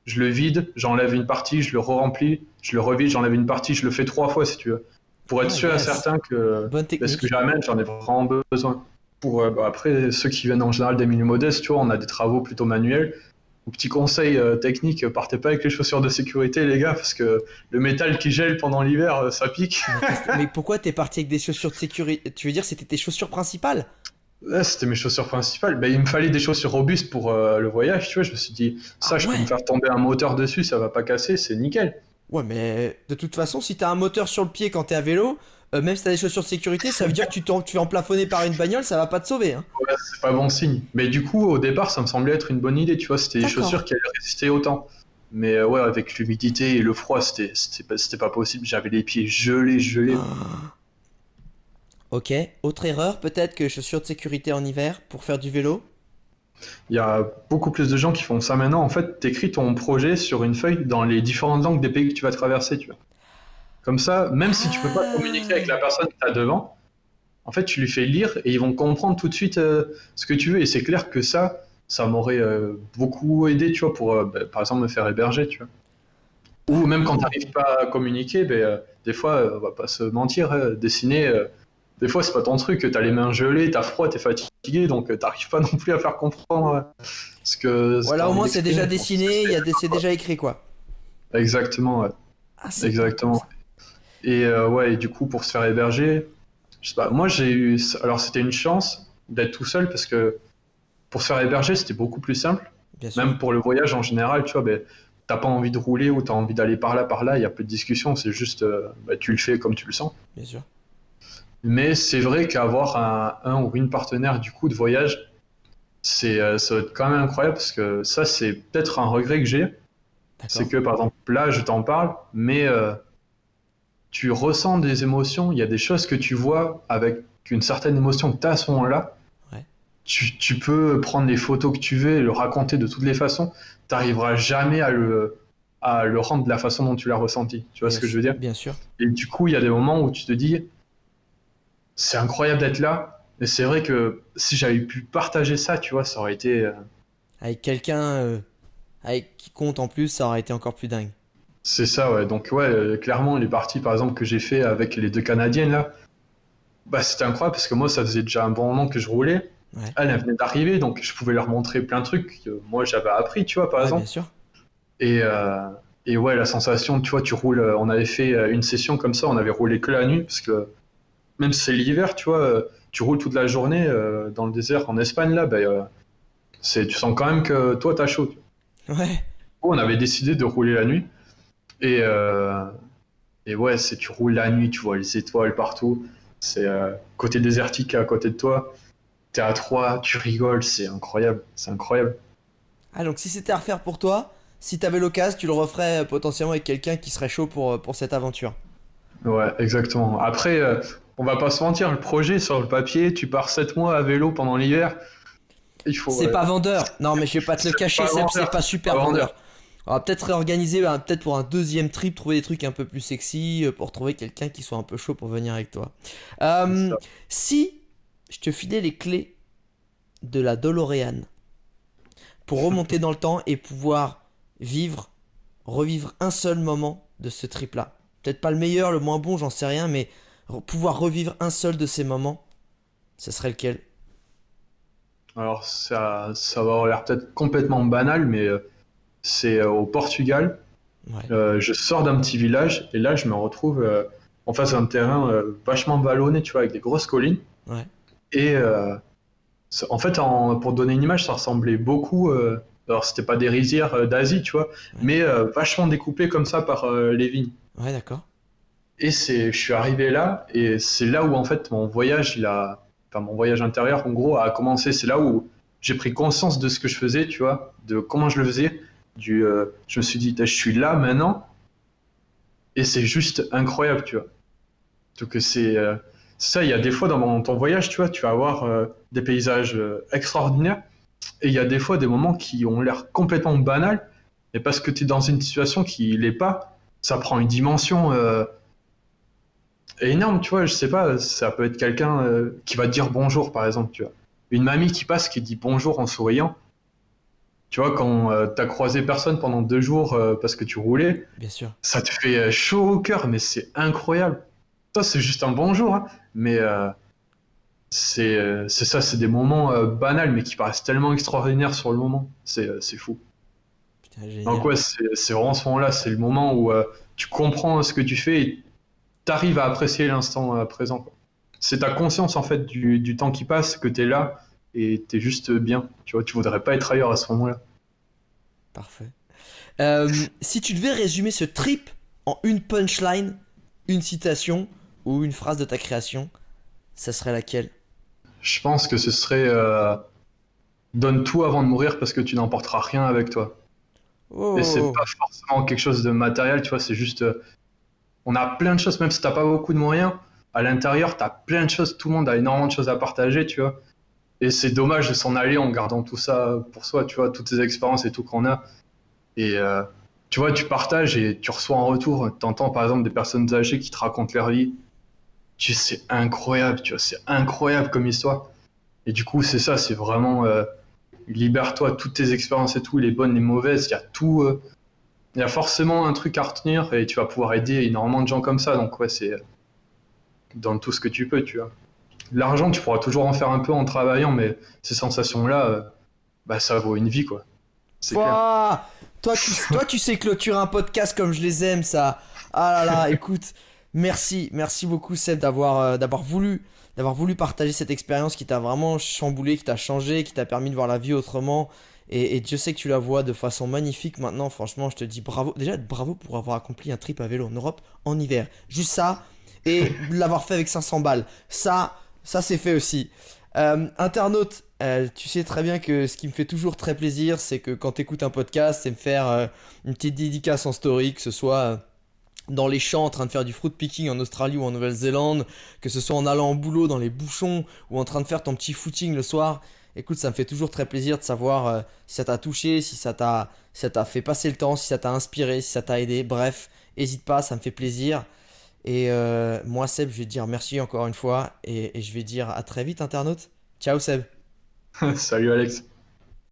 je le vide, j'enlève une partie, je le re-remplis, je le revide, j'enlève une partie, je le fais trois fois si tu veux. Pour être ah, sûr et certain que ce que j'amène, j'en ai vraiment besoin. Pour, euh, bah, après, ceux qui viennent en général des milieux modestes, tu vois, on a des travaux plutôt manuels. Petit conseil euh, technique, partez pas avec les chaussures de sécurité, les gars, parce que le métal qui gèle pendant l'hiver, euh, ça pique. Mais pourquoi t'es parti avec des chaussures de sécurité? Tu veux dire c'était tes chaussures principales? C'était mes chaussures principales. Ben, il me fallait des chaussures robustes pour le voyage, tu vois. Je me suis dit, ça, ah je peux me faire tomber un moteur dessus, ça va pas casser, c'est nickel. Ouais, mais de toute façon, si t'as un moteur sur le pied quand t'es à vélo, euh, même si t'as des chaussures de sécurité, ça veut dire que tu, tu es emplafonné par une bagnole, ça va pas te sauver. Hein. Ouais, c'est pas bon signe. Mais du coup, au départ, ça me semblait être une bonne idée, tu vois. C'était des chaussures qui allaient résister autant. Mais euh, ouais, avec l'humidité et le froid, c'était pas, pas possible. J'avais les pieds gelés, gelés. Ah. Ok. Autre erreur, peut-être que chaussures de sécurité en hiver pour faire du vélo? Il y a beaucoup plus de gens qui font ça maintenant. En fait, tu écris ton projet sur une feuille dans les différentes langues des pays que tu vas traverser. Tu vois. Comme ça, même si tu peux pas communiquer avec la personne que tu as devant, en fait, tu lui fais lire et ils vont comprendre tout de suite euh, ce que tu veux. Et c'est clair que ça, ça m'aurait euh, beaucoup aidé, tu vois, pour, euh, bah, par exemple, me faire héberger, tu vois. Ou même quand tu n'arrives pas à communiquer, ben, des fois, on va pas se mentir, dessiner, des fois, c'est pas ton truc, tu as les mains gelées, tu as froid, tu es fatigué, donc tu n'arrives pas non plus à faire comprendre ce que. Voilà, au moins, c'est déjà dessiné, c'est déjà écrit, quoi. Exactement, ouais. Ah, Exactement. Et euh, ouais, et du coup, pour se faire héberger, je sais pas, moi j'ai eu. Alors c'était une chance d'être tout seul parce que pour se faire héberger, c'était beaucoup plus simple. Même pour le voyage en général, tu vois, ben, t'as pas envie de rouler ou t'as envie d'aller par là, par là, il y a peu de discussion, c'est juste, euh, bah, tu le fais comme tu le sens. Bien sûr. Mais c'est vrai qu'avoir un, un, ou une partenaire du coup de voyage, c'est euh, ça va être quand même incroyable parce que ça, c'est peut-être un regret que j'ai. C'est que par exemple, là, je t'en parle, mais tu ressens des émotions, il y a des choses que tu vois avec une certaine émotion que tu as à ce moment-là. Tu, peux prendre les photos que tu veux et le raconter de toutes les façons. Tu n'arriveras jamais à le, à le rendre de la façon dont tu l'as ressenti. Tu vois ce que je veux dire? Bien sûr. Et du coup, il y a des moments où tu te dis, c'est incroyable d'être là. Et c'est vrai que si j'avais pu partager ça, tu vois, ça aurait été. Euh, avec quelqu'un euh, avec qui compte en plus, ça aurait été encore plus dingue. C'est ça, ouais. Donc, ouais, euh, clairement, les parties, par exemple, que j'ai fait avec les deux Canadiennes, là, bah, c'était incroyable parce que moi, ça faisait déjà un bon moment que je roulais. Elle, elle venait d'arriver, donc je pouvais leur montrer plein de trucs que moi, j'avais appris, tu vois, par exemple. Bien sûr. Et, euh, et ouais, la sensation, tu vois, tu roules. Euh, on avait fait une session comme ça, on avait roulé que la nuit parce que même si c'est l'hiver, tu vois, tu roules toute la journée dans le désert en Espagne, là, bah, c'est, tu sens quand même que toi, t'as chaud. Ouais. On avait décidé de rouler la nuit. Et, euh, et ouais, c'est tu roules la nuit, tu vois les étoiles partout. C'est euh, côté désertique à côté de toi. T'es à 3, tu rigoles, c'est incroyable. C'est incroyable. Ah, donc si c'était à refaire pour toi, si t'avais l'occasion, tu le referais euh, potentiellement avec quelqu'un qui serait chaud pour, pour cette aventure. Ouais, exactement. Après, on va pas se mentir, le projet sur le papier, tu pars 7 mois à vélo pendant l'hiver. Il faut. C'est pas vendeur. Non, mais je vais pas te le cacher, c'est pas super vendeur. On va peut-être réorganiser, hein, peut-être pour un deuxième trip, trouver des trucs un peu plus sexy, euh, pour trouver quelqu'un qui soit un peu chaud pour venir avec toi. Euh, si je te filais les clés de la DeLorean pour remonter dans le temps et pouvoir vivre, revivre un seul moment de ce trip-là. Peut-être pas le meilleur, le moins bon, j'en sais rien, mais pouvoir revivre un seul de ces moments, ce serait lequel? Alors ça, ça va avoir l'air peut-être complètement banal, mais euh, c'est euh, au Portugal. Euh, je sors d'un petit village et là, je me retrouve euh, en face d'un terrain vachement ballonné, tu vois, avec des grosses collines. Et en fait, pour donner une image, ça ressemblait beaucoup. alors, c'était pas des rizières d'Asie, tu vois, mais vachement découpé comme ça par les vignes. Ouais, d'accord. Et c'est, je suis arrivé là, et c'est là où en fait mon voyage, il a, enfin mon voyage intérieur, en gros, a commencé. C'est là où j'ai pris conscience de ce que je faisais, tu vois, de comment je le faisais, du, euh, je me suis dit, je suis là maintenant, et c'est juste incroyable, tu vois. Donc c'est euh, ça, il y a des fois dans ton voyage, tu vois, tu vas avoir euh, des paysages extraordinaires, et il y a des fois des moments qui ont l'air complètement banals, Et parce que tu es dans une situation qui l'est pas, ça prend une dimension énorme, tu vois. Je sais pas, ça peut être quelqu'un qui va dire bonjour, par exemple, tu vois. Une mamie qui passe qui dit bonjour en souriant. Tu vois, quand euh, tu as croisé personne pendant deux jours parce que tu roulais, Bien sûr. ça te fait chaud au cœur, mais c'est incroyable. Toi, c'est juste un bonjour, hein, mais c'est ça, c'est des moments banals, mais qui paraissent tellement extraordinaires sur le moment. C'est fou. Donc ouais, c'est vraiment ce moment-là, c'est le moment où euh, tu comprends ce que tu fais et tu arrives à apprécier l'instant euh, présent. C'est ta conscience en fait du, temps qui passe, que tu es là et tu es juste bien. Tu vois, tu voudrais pas être ailleurs à ce moment-là. Parfait. Euh, si tu devais résumer ce trip en une punchline, une citation ou une phrase de ta création, ça serait laquelle? Je pense que ce serait Donne tout avant de mourir parce que tu n'emporteras rien avec toi. Et c'est oh. pas forcément quelque chose de matériel, tu vois, c'est juste. Euh, on a plein de choses, même si t'as pas beaucoup de moyens, à l'intérieur, t'as plein de choses, tout le monde a énormément de choses à partager, tu vois. Et c'est dommage de s'en aller en gardant tout ça pour soi, tu vois, toutes ces expériences et tout qu'on a. Et euh, tu vois, tu partages et tu reçois en retour, t'entends par exemple des personnes âgées qui te racontent leur vie. Tu c'est incroyable, tu vois, c'est incroyable comme histoire. Et du coup, c'est ça, c'est vraiment. Euh, libère-toi toutes tes expériences et tout, les bonnes, les mauvaises, il y a tout. Euh, il y a forcément un truc à retenir et tu vas pouvoir aider énormément de gens comme ça. Donc, ouais, c'est dans tout ce que tu peux, tu vois. L'argent, tu pourras toujours en faire un peu en travaillant, mais ces sensations-là, euh, bah, ça vaut une vie, quoi. Toi, tu, toi, tu sais clôturer un podcast comme je les aime, ça. Ah là là, écoute, merci, merci beaucoup, Seb, d'avoir euh, d'avoir voulu d'avoir voulu partager cette expérience qui t'a vraiment chamboulé, qui t'a changé, qui t'a permis de voir la vie autrement. Et, et, Dieu sait que tu la vois de façon magnifique maintenant. Franchement, je te dis bravo. Déjà, bravo pour avoir accompli un trip à vélo en Europe en hiver. Juste ça. Et l'avoir fait avec 500 balles. Ça, ça c'est fait aussi. Euh, internaute, euh, tu sais très bien que ce qui me fait toujours très plaisir, c'est que quand tu écoutes un podcast, c'est me faire euh, une petite dédicace en story, que ce soit dans les champs en train de faire du fruit picking en Australie ou en Nouvelle-Zélande, que ce soit en allant au boulot dans les bouchons ou en train de faire ton petit footing le soir. Écoute, ça me fait toujours très plaisir de savoir si ça t'a touché, si ça t'a fait passer le temps, si ça t'a inspiré, si ça t'a aidé. Bref, n'hésite pas, ça me fait plaisir. Et euh, moi, Seb, je vais te dire merci encore une fois et, et je vais dire à très vite, internaute. Ciao, Seb. Salut, Alex.